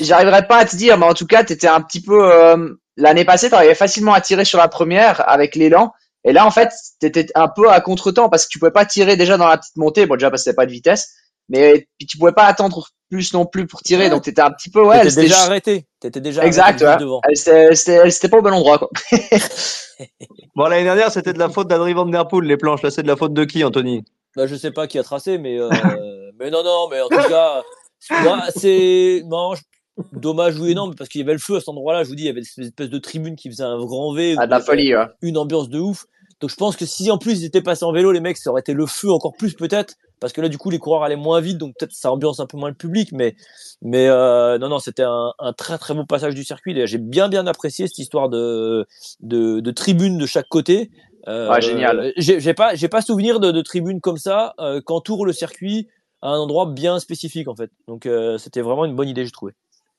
J'arriverai pas à te dire, mais en tout cas, t'étais un petit peu. euh, L'année passée, t'arrivais facilement à tirer sur la première avec l'élan. Et là, en fait, t'étais un peu à contre-temps parce que tu pouvais pas tirer déjà dans la petite montée. Bon, déjà parce que t'avais pas de vitesse, mais puis tu pouvais pas attendre plus non plus pour tirer. Ouais. Donc t'étais un petit peu ouais. T'étais déjà juste- arrêté. T'étais déjà Exact, arrêté juste ouais. devant. Elle, c'était, c'était, elle, c'était pas au bon endroit, quoi. Bon, l'année dernière, c'était de la faute d'Adri Van Der Poel, les planches. Là, c'est de la faute de qui, Anthony? Bah, je sais pas qui a tracé, mais, euh, mais non, non, mais en tout cas, moi, c'est non, je- dommage non, mais parce qu'il y avait le feu à cet endroit-là. Je vous dis, il y avait cette espèce de tribune qui faisait un grand V, Ah, de la folie, ouais. une ambiance de ouf. Donc je pense que si en plus ils étaient passés en vélo, les mecs, ça aurait été le feu encore plus peut-être, parce que là du coup les coureurs allaient moins vite, donc peut-être ça ambiance un peu moins le public, mais mais euh, non non, c'était un, un très très beau passage du circuit. D'ailleurs, J'ai bien bien apprécié cette histoire de de, de tribunes de chaque côté. Euh, Ouais, génial. J'ai j'ai pas j'ai pas souvenir de, de tribunes comme ça euh, qu'entoure le circuit à un endroit bien spécifique en fait. Donc euh, c'était vraiment une bonne idée, j'ai trouvé.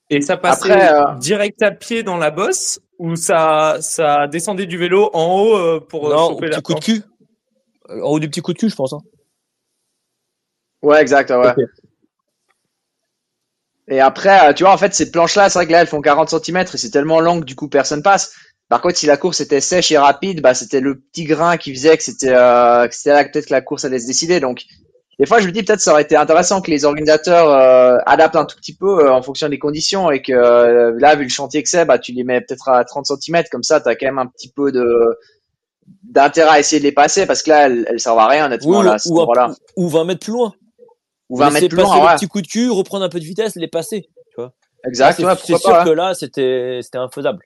Et ça passait Après, euh, direct à pied dans la bosse ou ça, ça descendait du vélo en haut euh, pour euh, non, au choper la petit coup de cul. En haut du petit coup de cul, je pense. hein. Ouais, exact, ouais. Et après, euh, tu vois, en fait, ces planches-là, c'est vrai que là, elles font 40 cm et c'est tellement long que du coup, personne passe. Par contre, si la course était sèche et rapide, bah, c'était le petit grain qui faisait que c'était, euh, que c'était là que peut-être que la course allait se décider. Donc, des fois, je me dis peut-être ça aurait été intéressant que les organisateurs euh, adaptent un tout petit peu euh, en fonction des conditions et que là, vu le chantier que c'est, bah, tu les mets peut-être à 30 cm. Comme ça, tu as quand même un petit peu de d'intérêt à essayer de les passer parce que là, elles, elles servent à rien, honnêtement, Oui, là, à ou, ou 20 mètres plus loin. Ou 20 Laisser mètres plus loin, ouais. petit coup de cul, reprendre un peu de vitesse, les passer. Tu vois. Exact, ouais, c'est sûr pas, que ouais. là, c'était c'était infaisable.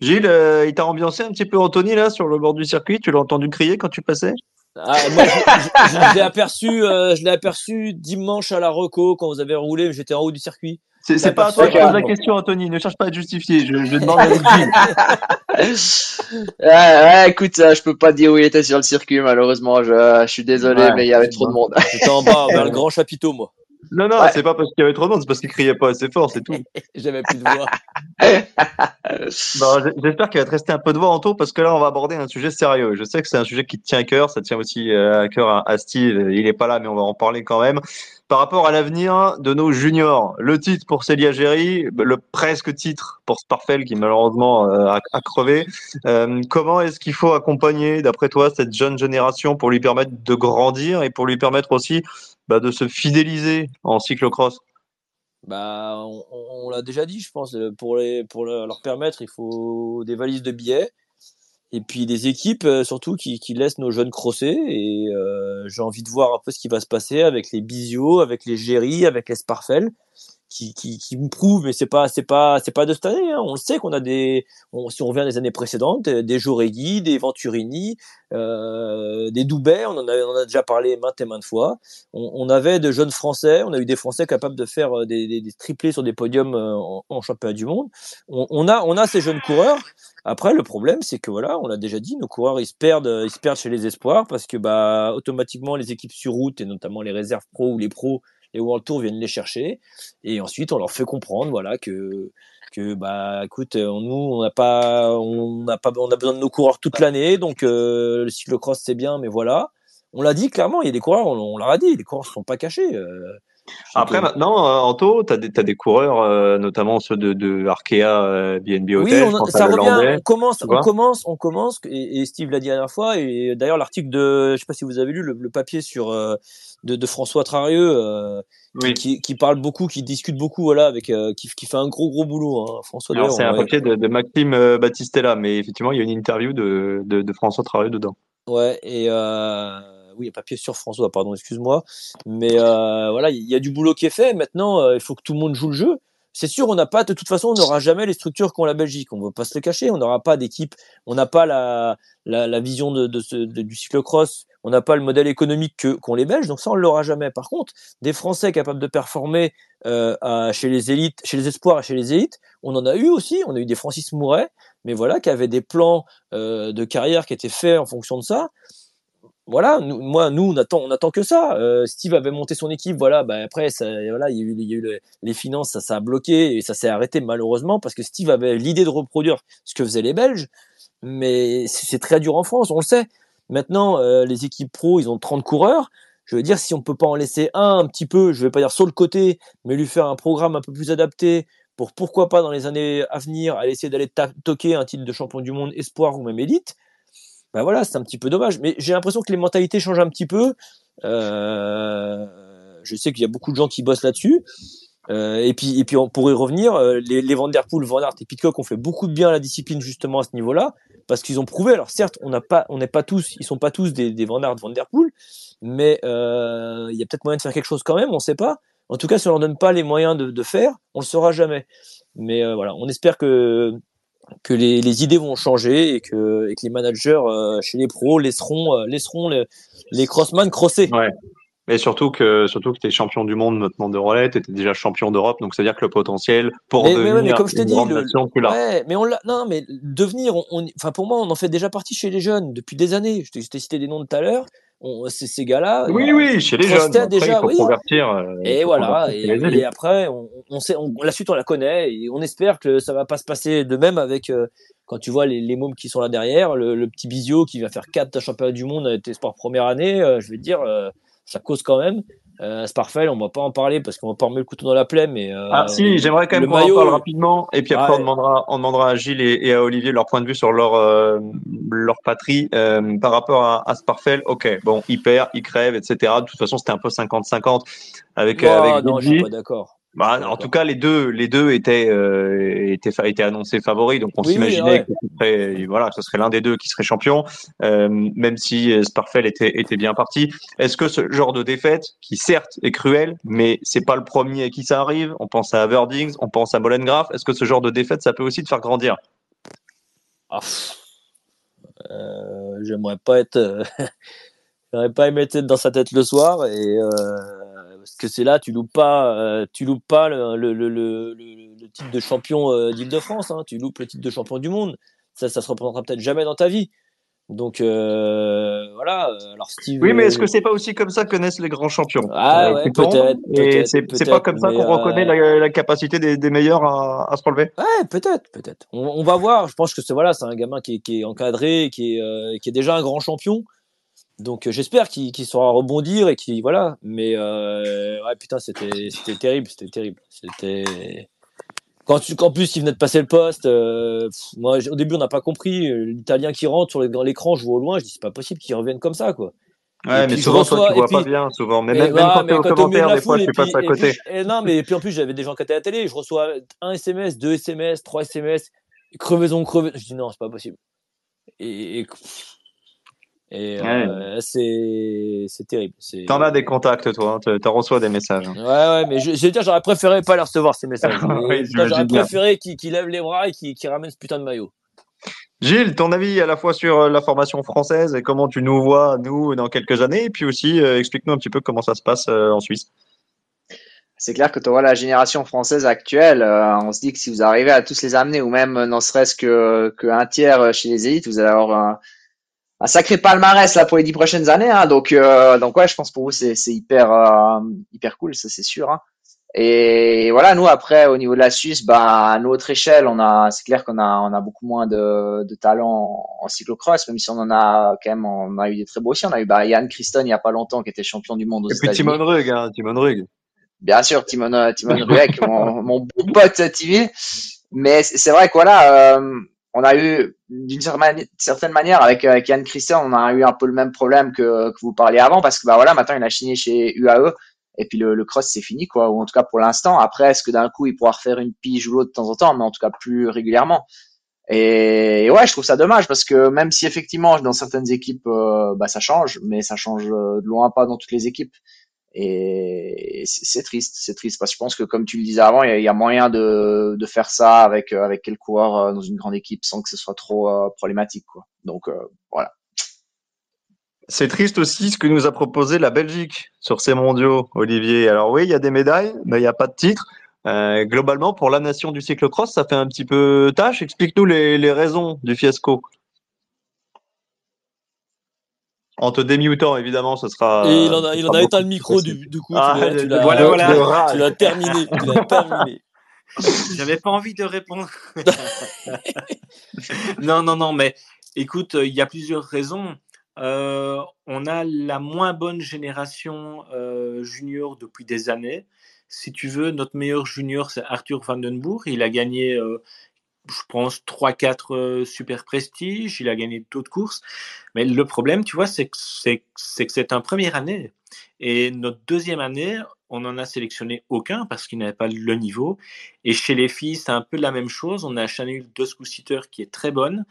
Gilles, euh, il t'a ambiancé un petit peu Anthony là sur le bord du circuit? Tu l'as entendu crier quand tu passais? Ah, moi, je, je- je- je l'ai aperçu, euh, je l'ai aperçu dimanche à la Reco quand vous avez roulé. J'étais en haut du circuit. C'est pas à toi qui pose la question, Anthony. Ne cherche pas à te justifier. Je, je demande à. Ouais, ouais, écoute, euh, je peux pas dire où il était sur le circuit, malheureusement. Je, je suis désolé, Ouais, mais il y avait trop de monde. J'étais en bas vers le grand chapiteau, moi. Non, non, Ouais. c'est pas parce qu'il y avait trop de monde, c'est parce qu'il criait pas assez fort, c'est tout. J'avais plus de voix. J'espère qu'il va te rester un peu de voix en tout parce que là, on va aborder un sujet sérieux. Je sais que c'est un sujet qui te tient à cœur. Ça tient aussi euh, à cœur à, à Steve. Il est pas là, mais on va en parler quand même. Par rapport à l'avenir de nos juniors, le titre pour Célia Géry, le presque titre pour Sparfel qui malheureusement euh, a, crevé. Euh, comment est-ce qu'il faut accompagner, d'après toi, cette jeune génération pour lui permettre de grandir et pour lui permettre aussi bah, de se fidéliser en cyclocross? Bah, on, on- l'a déjà dit, je pense. euh, Pour, les, pour le- leur permettre, il faut des valises de billets. Et puis des équipes, euh, surtout, qui, qui laissent nos jeunes crosser. Et euh, j'ai envie de voir un peu ce qui va se passer avec les Bisio, avec les Géry, avec les Sparfel, qui, qui, qui me prouvent, mais c'est pas, c'est pas, c'est pas de cette année. hein. On le sait qu'on a des, on, si on revient des années précédentes, euh, des Joregui, des Venturini, euh, des Doubet, on en, a, on en a déjà parlé maintes et maintes fois. On, on avait de jeunes Français, on a eu des Français capables de faire euh, des, des, des triplés sur des podiums euh, en, en championnat du monde. On, on a, on a ces jeunes coureurs. Après, le problème, c'est que voilà, on l'a déjà dit, nos coureurs ils se perdent, ils se perdent chez les espoirs parce que bah automatiquement les équipes sur route et notamment les réserves pro ou les pros, les World Tour viennent les chercher et ensuite on leur fait comprendre voilà que que bah écoute, euh, nous on n'a pas, on n'a pas, on a besoin de nos coureurs toute l'année, donc euh, le cyclocross c'est bien, mais voilà. On l'a dit clairement, il y a des coureurs, on, leur a dit, les coureurs ne sont pas cachés. euh, Après, maintenant, euh, Anto, tu as, des coureurs, euh, notamment ceux de, de Arkea, euh, BNB Oui, Hotel, on, je pense ça revient. On commence, on commence, on commence. Et, et Steve l'a dit la dernière fois. Et d'ailleurs, l'article de, je sais pas si vous avez lu le, le papier sur euh, de, de François Trarieux, Oui. qui, qui parle beaucoup, qui discute beaucoup, voilà, avec, qui, qui fait un gros gros boulot. Hein. François. Alors, d'ailleurs, c'est un on- papier de, de Maxime Battistella, mais effectivement, il y a une interview de, de, de François Trarieux dedans. Ouais, et euh, oui, papier sur François, pardon, excuse-moi. Mais euh, voilà, il y a du boulot qui est fait. Maintenant, euh, il faut que tout le monde joue le jeu. C'est sûr, on n'a pas, de toute façon, on n'aura jamais les structures qu'ont la Belgique. On ne va pas se le cacher. On n'aura pas d'équipe. On n'a pas la, vision de, de ce, de, du cyclocross. On n'a pas le modèle économique que qu'ont les Belges. Donc ça, on l'aura jamais. Par contre, des Français capables de performer euh, chez les élites, chez les espoirs et chez les élites, on en a eu aussi. On a eu des Francis Mouret, mais voilà, qui avaient des plans de carrière qui étaient faits en fonction de ça voilà, nous, moi, nous, on attend, on attend que ça. Euh, Steve avait monté son équipe, voilà. Bah après, ça, voilà, il y a eu, il y a eu les finances, ça, ça a bloqué et ça s'est arrêté malheureusement parce que Steve avait l'idée de reproduire ce que faisaient les Belges, mais c'est très dur en France, on le sait. Maintenant, euh, les équipes pro, ils ont 30 coureurs. Je veux dire, si on peut pas en laisser un un petit peu, je vais pas dire sur le côté, mais lui faire un programme un peu plus adapté pour pourquoi pas dans les années à venir aller essayer d'aller toquer un titre de champion du monde espoir ou même élite ben voilà, c'est un petit peu dommage. Mais j'ai l'impression que les mentalités changent un petit peu. Euh, je sais qu'il y a beaucoup de gens qui bossent là-dessus. Euh, et puis, et puis, on pourrait revenir. Euh, les, les Van Der Poel, Van et Pitcock ont fait beaucoup de bien à la discipline justement à ce niveau-là, parce qu'ils ont prouvé. Alors certes, on n'a pas, on n'est pas tous, ils sont pas tous des, des Van Aert, Van Der mais il y a peut-être moyen de faire quelque chose quand même. On ne sait pas. En tout cas, si on leur donne pas les moyens de, faire, on le saura jamais. Mais voilà, on espère que que les, les, idées vont changer et que, et que les managers euh, chez les pros laisseront, euh, laisseront les, les crossman crosser. Ouais. Mais surtout que surtout que tu es champion du monde maintenant de relais, tu étais déjà champion d'Europe, donc c'est-à-dire que le potentiel pour mais, devenir mais, mais comme je t'ai dit, le, nation ouais, mais on non, mais devenir, enfin pour moi, on en fait déjà partie chez les jeunes depuis des années. Je t'ai je t'ai cité des noms tout à l'heure. On- Ces, gars-là. Oui, oui, chez les jeunes. Prostate Après, déjà, il faut oui. convertir. euh, il Et faut voilà, convertir et, après, on, on sait, on, la suite on la connaît, et on espère que ça va pas se passer de même avec euh, quand tu vois les, les mômes qui sont là derrière, le, le petit Bisio qui va faire quatre championnats du monde avec tes sports première année, euh, je vais te dire, ça cause quand même. Euh, Sparfell, on va pas en parler parce qu'on va pas remettre le couteau dans la plaie, mais euh, Ah si, j'aimerais quand même qu'on en parle rapidement et puis après Ouais. on demandera on demandera à Gilles et, et à Olivier leur point de vue sur leur euh, leur patrie euh, par rapport à, à Sparfell. Ok, bon, il perd, il crève, etc. De toute façon, c'était un peu 50-50 avec Oh, avec non, je suis pas d'accord. Bah, en tout cas, les deux, les deux étaient, euh, étaient, étaient annoncés favoris, donc on Oui, oui, s'imaginait ouais. que ce serait, voilà, que ce serait l'un des deux qui serait champion, euh, même si euh, Sparfell était, était bien parti. Est-ce que ce genre de défaite, qui certes est cruel, mais c'est pas le premier à qui ça arrive. On pense à Verdings, on pense à Molengraf. Est-ce que ce genre de défaite, ça peut aussi te faire grandir? Ah, pff. Euh, j'aimerais pas être, j'aimerais pas aimé être dans sa tête le soir et euh, parce que c'est là tu loupes pas, euh, tu loupes pas le, le, titre de champion euh, d'Île-de-France, hein, tu loupes le titre de champion du monde. Ça, ça se représentera peut-être jamais dans ta vie. Donc euh, voilà. Alors Steve. Oui, mais est-ce euh, que c'est pas aussi comme ça que naissent les grands champions? Ah Euh, ouais, peut-être, Et c'est pas comme ça qu'on reconnaît euh, la, la capacité des, des meilleurs à, à se relever. Ouais, peut-être, peut-être. On, on va voir. Je pense que c'est voilà, c'est un gamin qui est, qui est encadré, qui est, euh, qui est déjà un grand champion. Donc euh, j'espère qu'il qu'il saura rebondir et qu'il voilà. Mais euh, ouais, putain, c'était terrible, c'était terrible. C'était quand tu qu'en plus il venait de passer le poste. euh, moi, au début, on n'a pas compris l'Italien qui rentre sur les- dans l'écran. Je vois au loin, je dis c'est pas possible qu'il revienne comme ça, quoi. Ouais, Et mais souvent, toi, reçois- tu et vois puis- pas bien, souvent. Mais Et même, même voilà, quand t'es au commentaire, des fois, tu passes à côté. puis- et non, mais puis en plus, j'avais des gens qui étaient à la télé. Je reçois un SMS, deux SMS, trois SMS, crevaison, crevaison. Je dis non, c'est pas possible. Et, et, et, euh, c'est terrible. T'en as des contacts, toi. hein, te- T'en reçois des messages. hein. Ouais, ouais, mais je, je veux dire, j'aurais préféré pas les recevoir ces messages. Oui, j'aurais préféré qu'ils qu'ils lèvent les bras et qu'ils qu'ils ramènent ce putain de maillot. Gilles, ton avis à la fois sur euh, la formation française et comment tu nous vois, nous, dans quelques années, et puis aussi, euh, explique-nous un petit peu comment ça se passe euh, en Suisse. C'est clair que tu vois la génération française actuelle, euh, on se dit que si vous arrivez à tous les amener, ou même euh, n'en serait-ce que, que un tiers chez les élites, vous allez avoir un, un sacré palmarès là pour les dix prochaines années. Hein. Donc, euh, donc ouais, je pense pour vous c'est hyper euh, hyper cool, ça c'est sûr. Hein. Et voilà, nous après au niveau de la Suisse, bah à notre échelle, on a, c'est clair qu'on a on a beaucoup moins de, de talent en, en cyclocross, même si on en a quand même, on a eu des très beaux aussi. On a eu bah, Yann Christon il y a pas longtemps qui était champion du monde aux Et puis États-Unis. Timon Rug, hein, Timon Rug. Bien sûr, Timon, Timon Ruek, mon, mon bon pote TV. Mais c'est c'est vrai que voilà, euh, on a eu d'une certaine, mani- certaine manière avec, euh, Yann Christian, on a eu un peu le même problème que, vous parliez avant parce que bah voilà, maintenant il a signé chez UAE et puis le, le cross c'est fini quoi, ou en tout cas pour l'instant. Après, est-ce que d'un coup il pourra refaire une pige ou l'autre de temps en temps, mais en tout cas plus régulièrement. Et, ouais, je trouve ça dommage parce que même si effectivement dans certaines équipes, euh, bah, ça change, mais ça change de loin pas dans toutes les équipes. Et c'est triste, c'est triste parce que je pense que comme tu le disais avant, il y, a moyen de, faire ça avec avec quel coureur dans une grande équipe sans que ce soit trop problématique, quoi. Donc voilà. C'est triste aussi ce que nous a proposé la Belgique sur ces mondiaux, Olivier. Alors oui, il y a des médailles, mais il n'y a pas de titre. Euh, globalement, pour la nation du cyclocross, ça fait un petit peu tâche. Explique-nous les, raisons du fiasco. En te démutant, évidemment, ce sera. il en a, il en a éteint le micro du, coup. Ah, tu l'as voilà, voilà. Tu l'as terminé. Tu l'as terminé. J'avais pas envie de répondre. non, non, non, mais écoute, il y a plusieurs raisons. Euh, on a la moins bonne génération euh, junior depuis des années. Si tu veux, notre meilleur junior, c'est Arthur Vandenbourg. Il a gagné, euh, je pense, 3-4 super prestige. Il a gagné d'autres courses. Mais le problème, tu vois, c'est que c'est, un première année. Et notre deuxième année, on n'en a sélectionné aucun parce qu'il n'avait pas le niveau. Et chez les filles, c'est un peu la même chose. On a Chanel deux qui est très bonne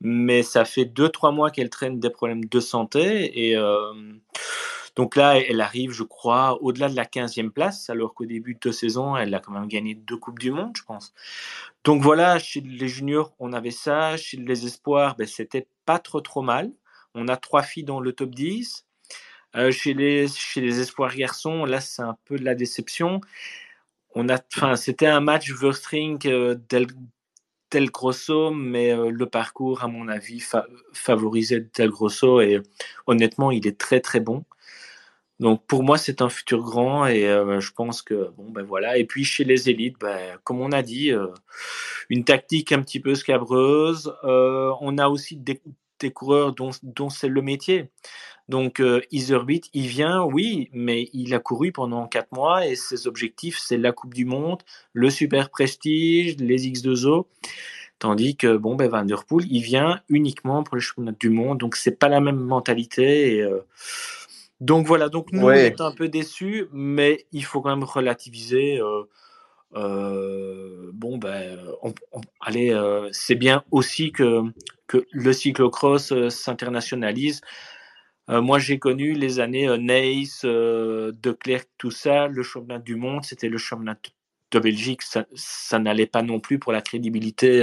mais ça fait 2-3 mois qu'elle traîne des problèmes de santé. Et euh, donc là, elle arrive, je crois, au-delà de la 15e place, alors qu'au début de saison, elle a quand même gagné deux Coupes du Monde, je pense. Donc voilà, chez les juniors, on avait ça. Chez les espoirs, ben, c'était pas trop trop mal. On a trois filles dans le top 10. Euh, chez, les, chez les espoirs garçons, là, c'est un peu de la déception. On a, c'était un match Verstring euh, Del Grosso, mais euh, le parcours, à mon avis, favorisait Del Grosso et honnêtement, il est très très bon. Donc pour moi, c'est un futur grand et euh, je pense que bon ben voilà. Et puis chez les élites, ben, comme on a dit, euh, une tactique un petit peu scabreuse. on a aussi des, coureurs dont, dont c'est le métier. Donc, euh, Iserbit, il vient, oui, mais il a couru pendant quatre mois et ses objectifs, c'est la Coupe du Monde, le Super Prestige, les X2O. Tandis que, bon, ben, Van Der Poel, il vient uniquement pour les championnats du monde. Donc, c'est pas la même mentalité. Euh, Donc, voilà. Donc, nous, on est un peu déçus, mais il faut quand même relativiser. Euh, bon, ben, allez, c'est bien aussi que, que le cyclocross s'internationalise. Euh, moi, j'ai connu les années euh, euh, De Klerk, tout ça. Le championnat du monde, c'était le championnat de Belgique. Ça, ça n'allait pas non plus pour la crédibilité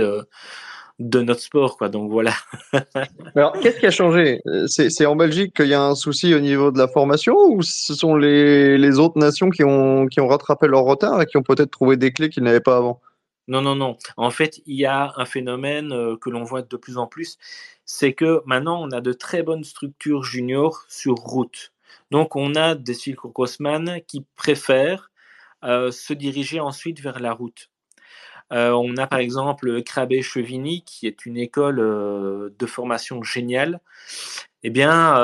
de notre sport. Quoi. Donc voilà. Alors, qu'est-ce qui a changé? C'est, en Belgique qu'il y a un souci au niveau de la formation ou ce sont les, les, autres nations qui ont, qui ont rattrapé leur retard et qui ont peut-être trouvé des clés qu'ils n'avaient pas avant? Non, non, non. En fait, il y a un phénomène que l'on voit de plus en plus, c'est que maintenant on a de très bonnes structures juniors sur route. Donc on a des cyclocrossman qui préfèrent euh, se diriger ensuite vers la route. Euh, on a par exemple Crabé-Chevigny qui est une école euh, de formation géniale. Eh bien,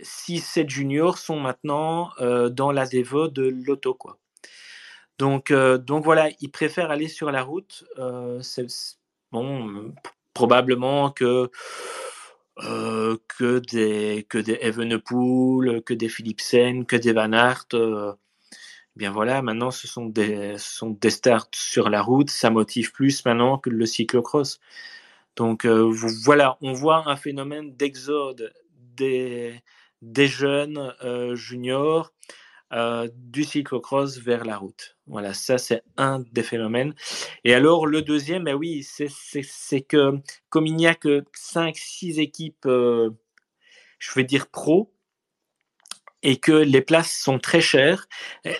6-7 juniors sont maintenant dans la dévo de l'auto. Donc, donc voilà, ils préfèrent aller sur la route. bon, probablement que euh, que des que des Evenepoel, que des Philipsen, que des Van Aert. Euh, bien voilà, maintenant ce sont des sont des starts sur la route, ça motive plus maintenant que le cyclocross. Donc euh, voilà, on voit un phénomène d'exode des des jeunes juniors euh, du cyclocross vers la route. Voilà, ça c'est un des phénomènes. Et alors le deuxième, ben oui, c'est que comme il n'y a que 5-6 équipes, euh, je vais dire pro, et que les places sont très chères,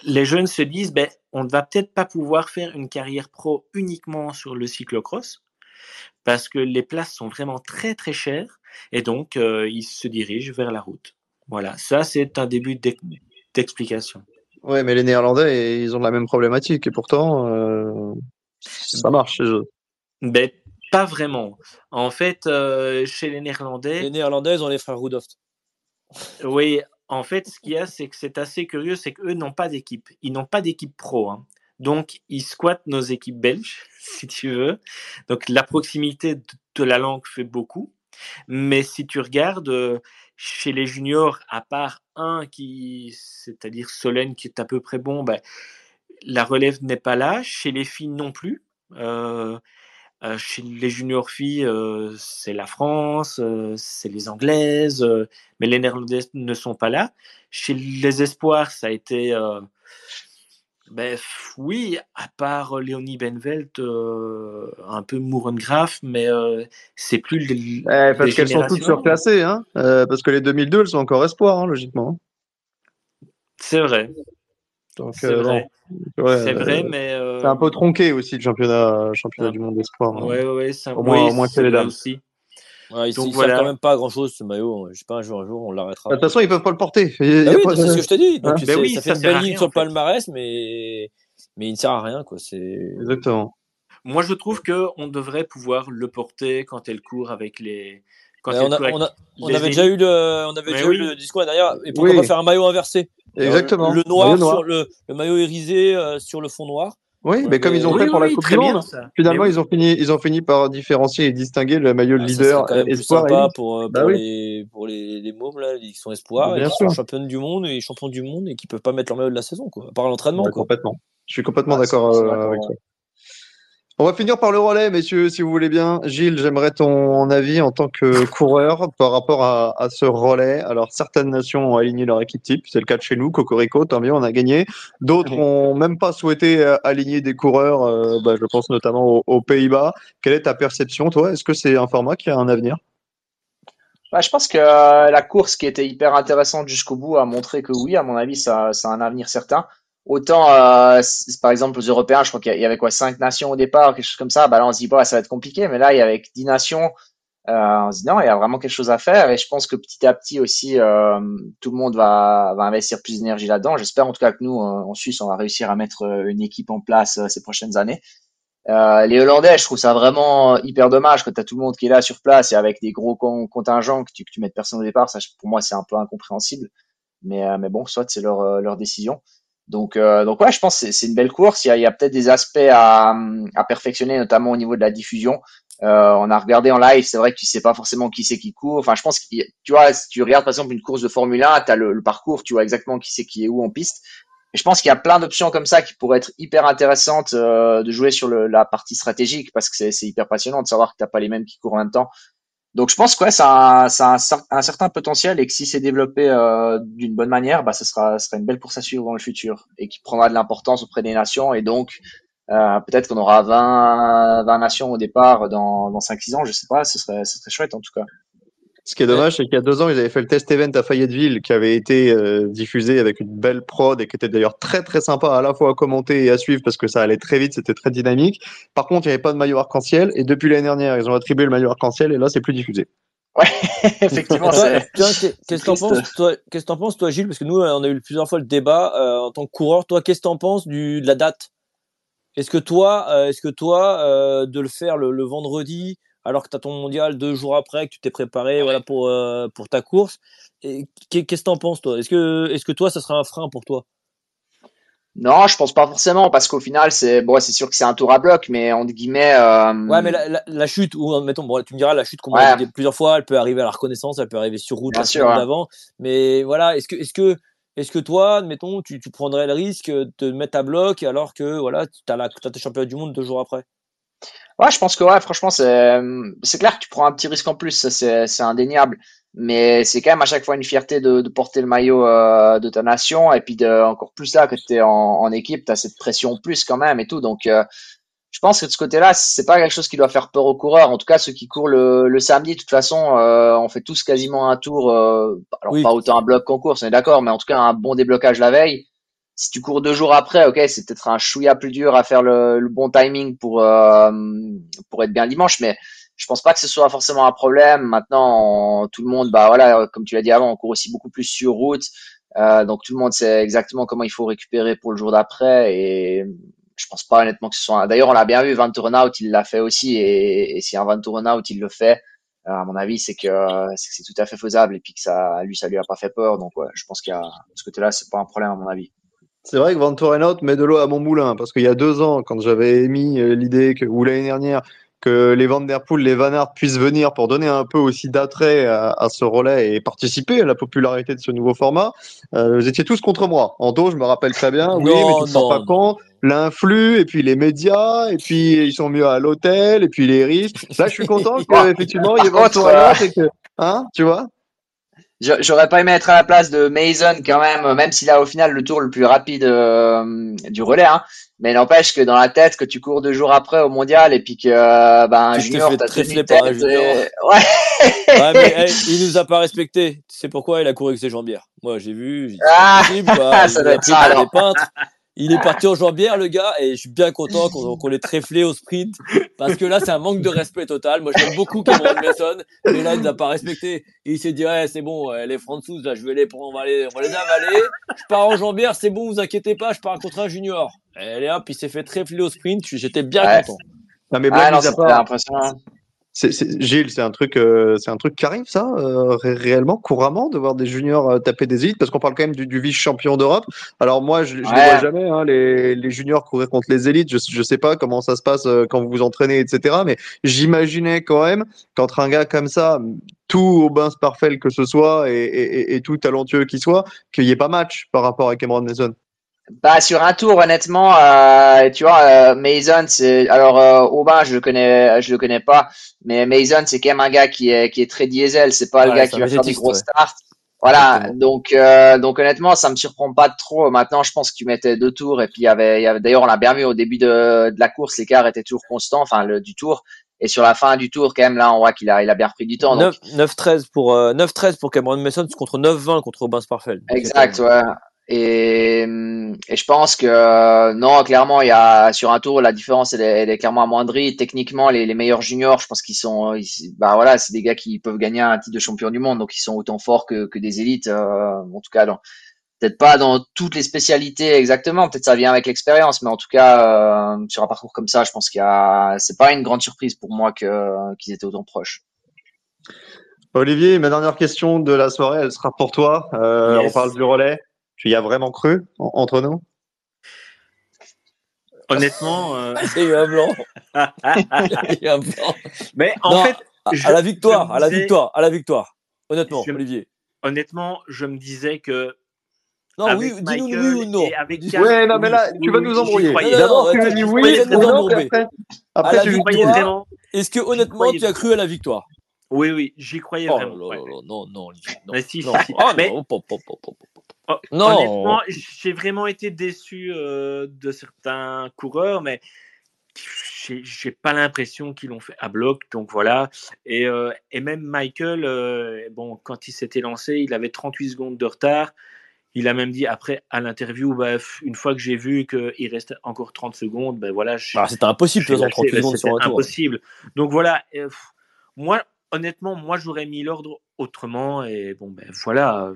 les jeunes se disent, ben, on ne va peut-être pas pouvoir faire une carrière pro uniquement sur le cyclocross, parce que les places sont vraiment très très chères, et donc euh, ils se dirigent vers la route. Voilà, ça c'est un début d'explication. Ouais, mais les Néerlandais, ils ont la même problématique et pourtant, euh, ça marche chez eux. Ben, pas vraiment. En fait, euh, chez les Néerlandais. Les Néerlandais, ils ont les frères Rudolf. Oui, en fait, ce qu'il y a, c'est que c'est assez curieux, c'est qu'eux n'ont pas d'équipe. Ils n'ont pas d'équipe pro. Hein. Donc, ils squattent nos équipes belges, si tu veux. Donc, la proximité de la langue fait beaucoup. Mais si tu regardes, euh, chez les juniors, à part un qui, c'est-à-dire Solène, qui est à peu près bon, ben, la relève n'est pas là. Chez les filles non plus. Euh, chez les juniors filles, euh, c'est la France, euh, c'est les Anglaises, euh, mais les Néerlandaises ne sont pas là. Chez les espoirs, ça a été, euh, ben, oui, à part Léonie Benvelt, euh, un peu Mourengraf, mais euh, c'est plus les, Eh, parce les qu'elles sont toutes surclassées, hein. Euh, parce que les 2002, elles sont encore espoirs, hein, logiquement. C'est vrai, Donc, c'est euh, vrai, bon, ouais, c'est vrai, euh, mais euh, c'est un peu tronqué aussi le championnat, championnat Ah. du monde d'espoir. hein. ouais, ouais, ouais, c'est un- Au moins- oui, au moins c'est les vrai dames. aussi. Ouais, il Donc il sert voilà. quand même pas à grand chose ce maillot. Je sais pas, un jour, un jour, on l'arrêtera. De toute façon, ils peuvent pas le porter. Bah oui, pas c'est ce que je t'ai dit. Donc, Hein c'est- Ben oui, ça fait ça une sert à belle ligne sur le fait. palmarès, mais, mais il ne sert à rien, quoi. C'est, Exactement. Moi, je trouve que on devrait pouvoir le porter quand elle court avec les. Quand Ouais, elle on, a- court avec on, a- on les avait déjà eu le, on avait Mais déjà oui. eu le discours l'année dernière. Et pourquoi Oui. pas faire un maillot inversé? Alors, Exactement. Le noir, Maillot noir. sur le, le maillot irisé euh, sur le fond noir. Oui, mais comme ils ont Oui, fait oui, pour la oui, Coupe du Monde, finalement, ils ont fini, ils ont fini par différencier et distinguer le maillot Ah, leader quand même espoir sympa pour, euh, Bah pour oui. les, pour les, les mômes, là, qui sont espoirs et Bien qui sûr. sont championnes du monde et champions du monde et qui peuvent pas mettre leur maillot de la saison, quoi. À part l'entraînement, complètement. Je suis complètement d'accord euh, d'accord, avec toi. On va finir par le relais, messieurs, si vous voulez bien. Gilles, j'aimerais ton avis en tant que coureur par rapport à, à ce relais. Alors, certaines nations ont aligné leur équipe type. C'est le cas de chez nous, Cocorico, tant mieux, on a gagné. D'autres ont même pas souhaité euh, aligner des coureurs. euh, bah, je pense notamment aux, aux Pays-Bas. Quelle est ta perception, toi? Est-ce que c'est un format qui a un avenir? Bah, je pense que euh, la course qui était hyper intéressante jusqu'au bout a montré que oui, à mon avis, ça, ça a un avenir certain. Autant, euh, par exemple, aux Européens, je crois qu'il y avait quoi, cinq nations au départ, quelque chose comme ça. Bah là, on se dit, bah, ça va être compliqué. Mais là, il y avait dix nations. Euh, on se dit, non, il y a vraiment quelque chose à faire. Et je pense que petit à petit aussi, euh, tout le monde va, va investir plus d'énergie là-dedans. J'espère en tout cas que nous, euh, en Suisse, on va réussir à mettre euh, une équipe en place euh, ces prochaines années. Les Hollandais, je trouve ça vraiment hyper dommage quand tu as tout le monde qui est là sur place et avec des gros con- contingents que tu, que tu mettes personne au départ. Ça, pour moi, c'est un peu incompréhensible. Mais, mais bon, soit c'est leur, leur décision. Donc, euh, donc ouais, je pense que c'est- une belle course. Il y a, a peut-être des aspects à, à perfectionner, notamment au niveau de la diffusion. Euh, on a regardé en live, c'est vrai que tu sais pas forcément qui c'est qui court. Enfin, je pense que tu vois, si tu regardes par exemple une course de Formule 1, tu as le, le parcours, tu vois exactement qui c'est qui est où en piste. Et je pense qu'il y a plein d'options comme ça qui pourraient être hyper intéressantes euh, de jouer sur le, la partie stratégique parce que c'est hyper passionnant de savoir que t'as pas les mêmes qui courent en même temps. Donc je pense que ouais, ça a, ça a un, cer- un certain potentiel et que si c'est développé euh, d'une bonne manière, bah, ce sera, ce sera une belle course à suivre dans le futur et qui prendra de l'importance auprès des nations et donc euh, peut-être qu'on aura 20, 20 nations au départ dans, dans 5-6 ans, je sais pas, ce serait, ce serait chouette en tout cas. Ce qui est dommage, c'est qu'il y a deux ans, ils avaient fait le test event à Fayetteville qui avait été euh, diffusé avec une belle prod et qui était d'ailleurs très très sympa à la fois à commenter et à suivre parce que ça allait très vite, c'était très dynamique. Par contre, il n'y avait pas de maillot arc-en-ciel et depuis l'année dernière, ils ont attribué le maillot arc-en-ciel et là, c'est plus diffusé. Ouais, effectivement, qu'est-ce que t'en penses, toi, qu'est-ce que t'en penses, toi, Gilles? Parce que nous, on a eu plusieurs fois le débat, euh, en tant que coureur. Toi, qu'est-ce que t'en penses du, de la date? Est-ce que toi, euh, est-ce que toi, euh, de le faire le, le vendredi, alors que tu as ton mondial deux jours après, que tu t'es préparé, voilà, pour, euh, pour ta course, qu'est-ce que t'en penses, toi? Est-ce que, est-ce que toi, ça serait un frein pour toi? Non, je pense pas forcément parce qu'au final, c'est bon, c'est sûr que c'est un tour à bloc, mais entre guillemets. Euh, Ouais, mais la, la, la chute, ou mettons, bon, tu me diras, la chute, comme on Ouais. dit plusieurs fois, elle peut arriver à la reconnaissance, elle peut arriver sur route Bien sûr, d'avant. Mais voilà, est-ce que, est-ce que, est-ce que toi, admettons, tu, tu prendrais le risque de te mettre à bloc alors que, voilà, tu as, t'as tes championnats du monde deux jours après? Ouais, je pense que ouais, franchement, c'est c'est clair que tu prends un petit risque en plus, ça, c'est c'est indéniable. Mais c'est quand même à chaque fois une fierté de, de porter le maillot euh, de ta nation et puis de, encore plus là que tu es en, en équipe, tu as cette pression en plus quand même et tout. Donc euh, je pense que de ce côté-là, c'est pas quelque chose qui doit faire peur aux coureurs. En tout cas, ceux qui courent le, le samedi, de toute façon, euh, on fait tous quasiment un tour. euh, alors Oui. pas autant un bloc qu'on course, on est d'accord, mais en tout cas un bon déblocage la veille. Si tu cours deux jours après, ok, c'est peut-être un chouïa plus dur à faire le, bon timing pour euh, pour être bien dimanche, mais je pense pas que ce soit forcément un problème. Maintenant, tout le monde, bah voilà, comme tu l'as dit avant, on court aussi beaucoup plus sur route, euh, donc tout le monde sait exactement comment il faut récupérer pour le jour d'après et je pense pas honnêtement que ce soit. un- D'ailleurs, on l'a bien vu, Van Turnout, il l'a fait aussi et, si un Van Turnout il le fait, euh, à mon avis, c'est que c'est tout à fait faisable et puis que ça, lui, ça lui a pas fait peur. Donc je pense de ce côté-là, c'est pas un problème à mon avis. C'est vrai que Van met de l'eau à mon moulin parce qu'il y a deux ans, quand j'avais émis euh, l'idée que, ou l'année dernière, que les Van Der Poel, les Van Aert puissent venir pour donner un peu aussi d'attrait à, à ce relais et participer à la popularité de ce nouveau format, euh, vous étiez tous contre moi. Ando, je me rappelle très bien. oui, Non, mais tu rends non, pas compte. l'influx, et puis les médias, et puis ils sont mieux à l'hôtel, et puis les risques. Là, je suis content qu'effectivement, il y ait euh, et que, hein, tu vois? J'aurais pas aimé être à la place de Mason quand même, même s'il a au final le tour le plus rapide euh, du relais. Hein. Mais n'empêche que dans la tête, que tu cours deux jours après au mondial et puis que euh, ben, Tu junior t'as par junior. et- Ouais. Ouais, mais hey, il nous a pas respecté. Tu sais pourquoi? Il a couru avec ses jambières Moi, j'ai vu. dit, Ah, possible, ça doit être ça, pour alors. des peintres. Il est parti en jambières, le gars, et je suis bien content qu'on qu'on l'ait tréflé au sprint. Parce que là, c'est un manque de respect total. Moi, j'aime beaucoup Cameron Mason, mais là, il nous a pas respecté. Et il s'est dit, ouais, c'est bon, les Français, là, je vais les prendre, on va les, on va les avaler. Je pars en jambières, c'est bon, vous inquiétez pas, je pars contre un junior. Et hop, il s'est fait tréfler au sprint. J'étais bien Ouais. content. Non, mais Ah blague non, mise à C'est, c'est- Gilles, c'est un truc, euh, c'est un truc qui arrive, ça, euh, ré- réellement, couramment, de voir des juniors euh, taper des élites, parce qu'on parle quand même du, du vice-champion d'Europe. Alors moi, je, je les vois jamais, hein, les, les juniors courir contre les élites. Je, je sais pas comment ça se passe euh, quand vous vous entraînez, etc. Mais j'imaginais quand même qu'entre un gars comme ça, tout au bain parfait que ce soit, et, et, et- et tout talentueux qu'il soit, qu'il y ait pas match par rapport à Cameron Mason. Bah sur un tour honnêtement, euh, tu vois, euh, Mason c'est alors euh, Aubin je le connais, je le connais pas, mais Mason c'est quand même un gars qui est qui est très diesel, c'est pas le gars qui va faire des gros ouais. starts. Voilà, Exactement. donc euh, donc honnêtement ça me surprend pas trop. Maintenant je pense que tu mettais deux tours et puis il y avait, y avait d'ailleurs on l'a bien vu au début de, de la course l'écart était toujours constant, enfin le du tour et sur la fin du tour quand même là on voit qu'il a il a bien repris du temps. Donc 9 9-13 pour, euh, 9-13 pour Cameron Mason contre 9-20 contre Aubin Sparfeld. Exact, ouais. Et, hum, et je pense que euh, non, clairement, il y a sur un tour la différence elle est, elle est clairement amoindrie. Techniquement, les, les meilleurs juniors, je pense qu'ils sont, ils- bah voilà, c'est des gars qui peuvent gagner un titre de champion du monde, donc ils sont autant forts que, que des élites. euh, en tout cas, peut-être pas dans toutes les spécialités exactement. Peut-être ça vient avec l'expérience, mais en tout cas, euh, sur un parcours comme ça, je pense qu'il y a, c'est pas une grande surprise pour moi que qu'ils étaient autant proches. Olivier, ma dernière question de la soirée, elle sera pour toi. Euh, Yes. On parle du relais. Tu y as vraiment cru en- entre nous? Honnêtement, euh, Il y a eu un blanc. Il y a eu un blanc. mais en Non, fait, à, je- à la victoire, je à la disais- victoire, à la victoire. Honnêtement, Je- Olivier. honnêtement, je me disais que Non, avec oui, dis-nous oui ou non. avec Dis- Ouais, non, mais là, oui, tu vas nous embrouiller. Non, non, D'abord, non, tu attends, as dit j'y oui, croyais et non, après, À après la tu dis croyais victoire, vraiment. Est-ce que honnêtement tu as cru à la victoire? Oui, oui, j'y croyais Oh vraiment. là ouais. non, non, Olivier, non. Mais si, non. si. Ah, Mais- non, pop, pop, pop, pop, pop. Oh, Non. Honnêtement, j'ai vraiment été déçu euh, de certains coureurs, mais j'ai pas l'impression qu'ils l'ont fait à bloc. Donc voilà. Et, euh, et même Michael, euh, bon, quand il s'était lancé, il avait 38 secondes de retard. Il a même dit après à l'interview, bah, une fois que j'ai vu qu'il restait encore 30 secondes, ben voilà, je- Ah, C'était impossible, de j'ai toute façon, lâché, 38 secondes sur un tour. impossible. Donc voilà. moi, honnêtement, moi j'aurais mis l'ordre autrement. Et bon, ben voilà.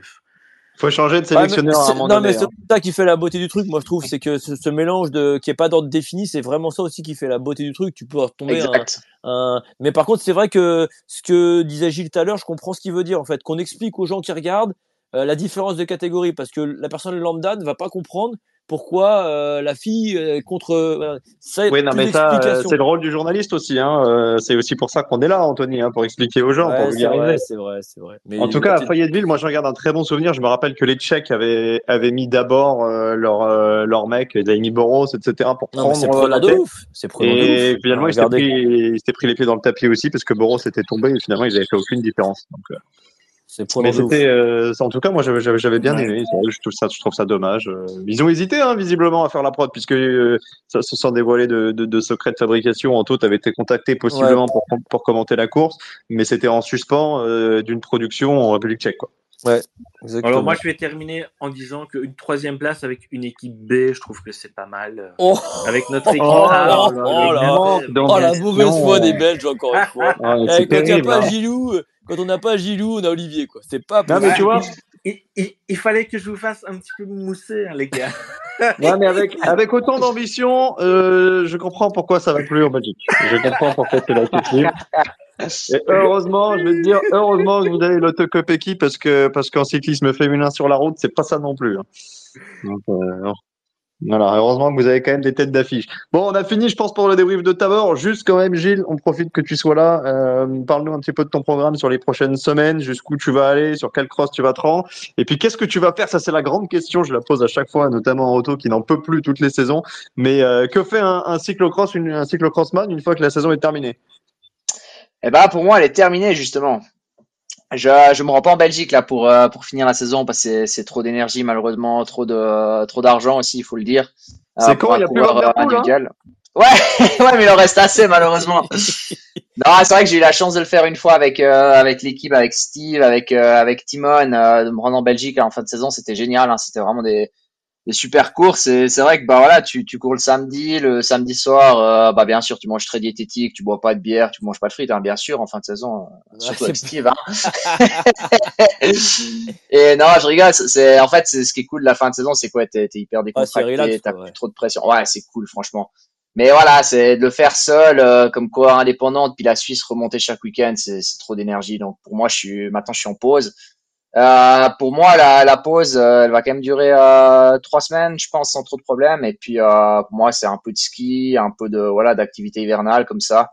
Faut changer de sélectionneur à un moment non, mais c'est hein. ça qui fait la beauté du truc, moi je trouve, c'est que ce, ce mélange de qui est pas d'ordre défini, c'est vraiment ça aussi qui fait la beauté du truc. Tu peux retomber un, Exact. un- Mais par contre, c'est vrai que ce que disait Gilles tout à l'heure, je comprends ce qu'il veut dire en fait, qu'on explique aux gens qui regardent euh, la différence de catégorie, parce que la personne lambda ne va pas comprendre pourquoi euh, la fille euh, contre. euh, ça, Oui, non, plus mais ça, euh, c'est le rôle du journaliste aussi. Hein. euh, C'est aussi pour ça qu'on est là, Anthony, hein, pour expliquer aux gens, Ouais, c'est vrai, c'est vrai, c'est vrai. Mais En tout cas, à Fayetteville, moi, je regarde un très bon souvenir. Je me rappelle que les Tchèques avaient, avaient mis d'abord euh, leur, euh, leur mec, Daimi Boros, etc., pour non, prendre la tête. ouf. C'est Et ouf. finalement, il s'était regardez. pris, pris les pieds dans le tapis aussi parce que Boros était tombé et finalement, ils avaient fait aucune différence. Donc, C'est mais c'était, euh, en tout cas, moi, j'avais, bien Ouais. aimé. Je trouve ça, je trouve ça dommage. Euh, Ils ont hésité, hein, visiblement, à faire la prod puisque euh, ça se sent dévoilé de, de, de secrets de fabrication. Anto, tu avais été contacté possiblement pour, pour commenter la course, mais c'était en suspens euh, d'une production en République tchèque. Quoi. Exactement. Alors moi, je vais terminer en disant qu'une troisième place avec une équipe B, je trouve que c'est pas mal. Oh, Avec notre équipe Oh A, là avec là là. notre- oh, la mauvaise foi des Belges encore une fois. Ah, Eh, c'est quand il n'y a pas hein. Gilou, quand on n'a pas Gilou, on a Olivier quoi. C'est pas Non, possible. mais tu vois, Il, il- il fallait que je vous fasse un petit peu mousser, hein, les gars. Ouais, mais avec, avec autant d'ambition, euh, je comprends pourquoi ça va plus en Belgique. Je comprends pourquoi c'est la. Et heureusement, je vais te dire, heureusement que vous avez l'autocopéki parce que, parce qu'en cyclisme féminin sur la route, c'est pas ça non plus. hein. Donc, euh, non. Voilà, heureusement que vous avez quand même des têtes d'affiche. Bon, on a fini, je pense, pour le débrief de Tabor. Juste quand même, Gilles, on profite que tu sois là. Euh, Parle-nous un petit peu de ton programme sur les prochaines semaines, jusqu'où tu vas aller, sur quel cross tu vas te rendre. Et puis, qu'est-ce que tu vas faire? Ça, c'est la grande question. Je la pose à chaque fois, notamment en auto, qui n'en peut plus toutes les saisons. Mais euh, que fait un, cyclocross, une, un cyclocrossman, une fois que la saison est terminée? Eh ben, pour moi, elle est terminée, justement. Je, je me rends pas en Belgique là pour euh, pour finir la saison parce que c'est trop d'énergie malheureusement, trop de trop d'argent aussi, il faut le dire. C'est quand il y a plus individuel. Ouais, ouais, mais il en reste assez malheureusement. non, c'est vrai que j'ai eu la chance de le faire une fois avec euh, avec l'équipe, avec Steve, avec euh, avec Timon, de me rendre en Belgique en fin de saison, c'était génial. Hein, c'était vraiment des des super courses. Et c'est vrai que bah voilà, tu, tu cours le samedi, le samedi soir, euh, bah bien sûr, tu manges très diététique, tu bois pas de bière, tu manges pas de frites, hein, bien sûr, en fin de saison, euh, surtout avec Steve. Hein. et non, je rigole. C'est en fait, c'est ce qui est cool de la fin de saison, c'est quoi T'es es hyper décontracté, t'as plus trop de pression. Ouais, c'est cool, franchement. Mais voilà, c'est de le faire seul, euh, comme quoi indépendant, depuis la Suisse, remonter chaque week-end, c'est trop d'énergie. Donc pour moi, je suis maintenant, je suis en pause. Euh, pour moi, la, la pause, euh, elle va quand même durer euh, trois semaines, je pense, sans trop de problèmes. Et puis, pour moi, c'est un peu de ski, un peu de voilà d'activité hivernale comme ça,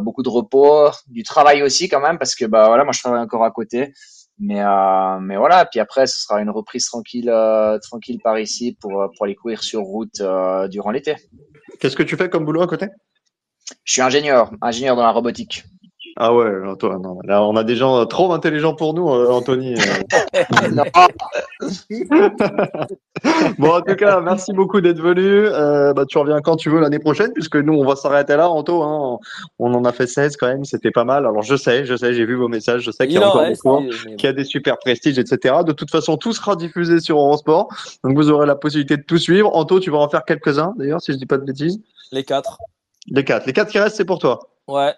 beaucoup de repos, du travail aussi quand même, parce que bah voilà, moi je travaille encore à côté. Mais mais voilà, puis après, ce sera une reprise tranquille, tranquille par ici pour pour aller courir sur route durant l'été. Qu'est-ce que tu fais comme boulot à côté? Je suis ingénieur, ingénieur dans la robotique. Ah ouais, Antoine, non. Là, on a des gens trop intelligents pour nous, euh, Anthony. bon, en tout cas, merci beaucoup d'être venu. Euh, bah, tu reviens quand tu veux l'année prochaine, puisque nous, on va s'arrêter là, Anto. Hein. On en a fait 16 quand même, c'était pas mal. Alors, je sais, je sais, j'ai vu vos messages, je sais qu'il y a encore beaucoup, qu'il y a des super prestiges, etc. De toute façon, tout sera diffusé sur Eurosport. Donc, vous aurez la possibilité de tout suivre. Anto, tu vas en faire quelques-uns, d'ailleurs, si je dis pas de bêtises. Les quatre. Les quatre. Les quatre qui restent, c'est pour toi. Ouais.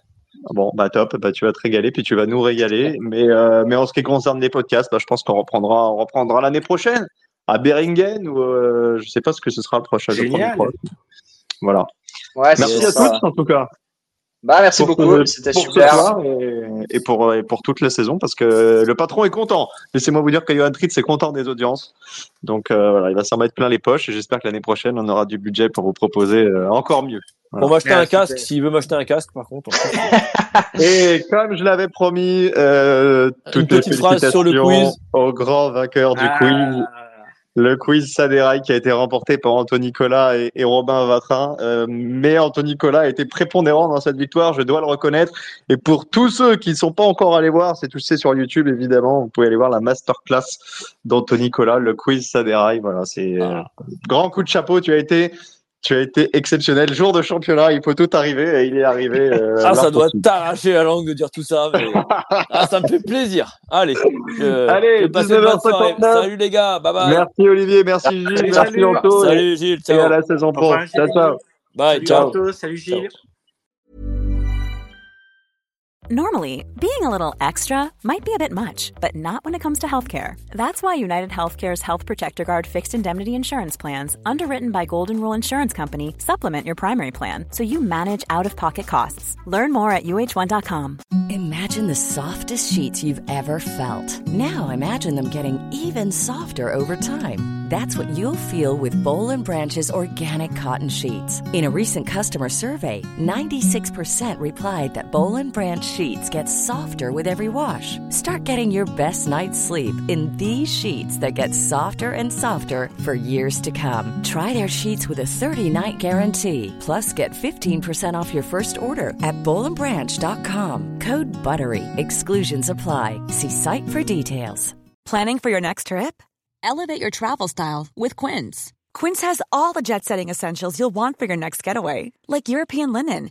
Bon, bah top, bah tu vas te régaler, puis tu vas nous régaler. Mais, euh, mais en ce qui concerne les podcasts, bah, je pense qu'on reprendra, on reprendra l'année prochaine à Beringen ou euh, je sais pas ce que ce sera le prochain. Génial. Voilà. Ouais, merci à tous en tout cas. Bah merci beaucoup, c'était super. Et, pour, et pour toute la saison, parce que le patron est content. Laissez-moi vous dire que Johan Tritz est content des audiences. Donc euh, voilà, il va s'en mettre plein les poches et j'espère que l'année prochaine, on aura du budget pour vous proposer euh, encore mieux. Voilà. Pour m'acheter un casque, s'il veut m'acheter un casque, par contre. et comme je l'avais promis, euh, toute Une petite phrase sur le quiz. Au grand vainqueur du Ah. quiz. Le quiz Saderail qui a été remporté par Anthony Nicolas et, et Robin Vatrin. Euh, mais Anthony Nicolas a été prépondérant dans cette victoire, je dois le reconnaître. Et pour tous ceux qui ne sont pas encore allés voir, c'est tout c'est sur YouTube évidemment. Vous pouvez aller voir la masterclass d'Anthony Nicolas, le quiz Saderail. Voilà, c'est euh, grand coup de chapeau. Tu as été, tu as été exceptionnel. Jour de championnat, il peut tout arriver et il est arrivé. euh, Ah, ça doit t'arracher la langue de dire tout ça. Mais... ah, ça me fait plaisir. Allez. Je... Allez, je vais passer une bonne soirée. 19h59. Salut les gars. Bye bye. Merci Olivier, merci Gilles, merci salut. Anto. Salut Gilles. Et à Ciao. la saison pro. Revoir, Ciao, ciao. Bye. Salut Ciao. Anto, salut Gilles. Normally, being a little extra might be a bit much, but not when it comes to healthcare. That's why United Healthcare's Health Protector Guard fixed indemnity insurance plans, underwritten by Golden Rule Insurance Company, supplement your primary plan so you manage out of pocket costs. Learn more at uh1.com. Imagine the softest sheets you've ever felt. Now imagine them getting even softer over time. That's what you'll feel with Bowl and Branch's organic cotton sheets. In a recent customer survey, 96% replied that Bowl and Branch sheets get softer with every wash. Start getting your best night's sleep in these sheets that get softer and softer for years to come. Try their sheets with a 30-night guarantee. Plus, get 15% off your first order at bowlandbranch.com. Code BUTTERY. Exclusions apply. See site for details. Planning for your next trip? Elevate your travel style with Quince. Quince has all the jet setting essentials you'll want for your next getaway, like European linen,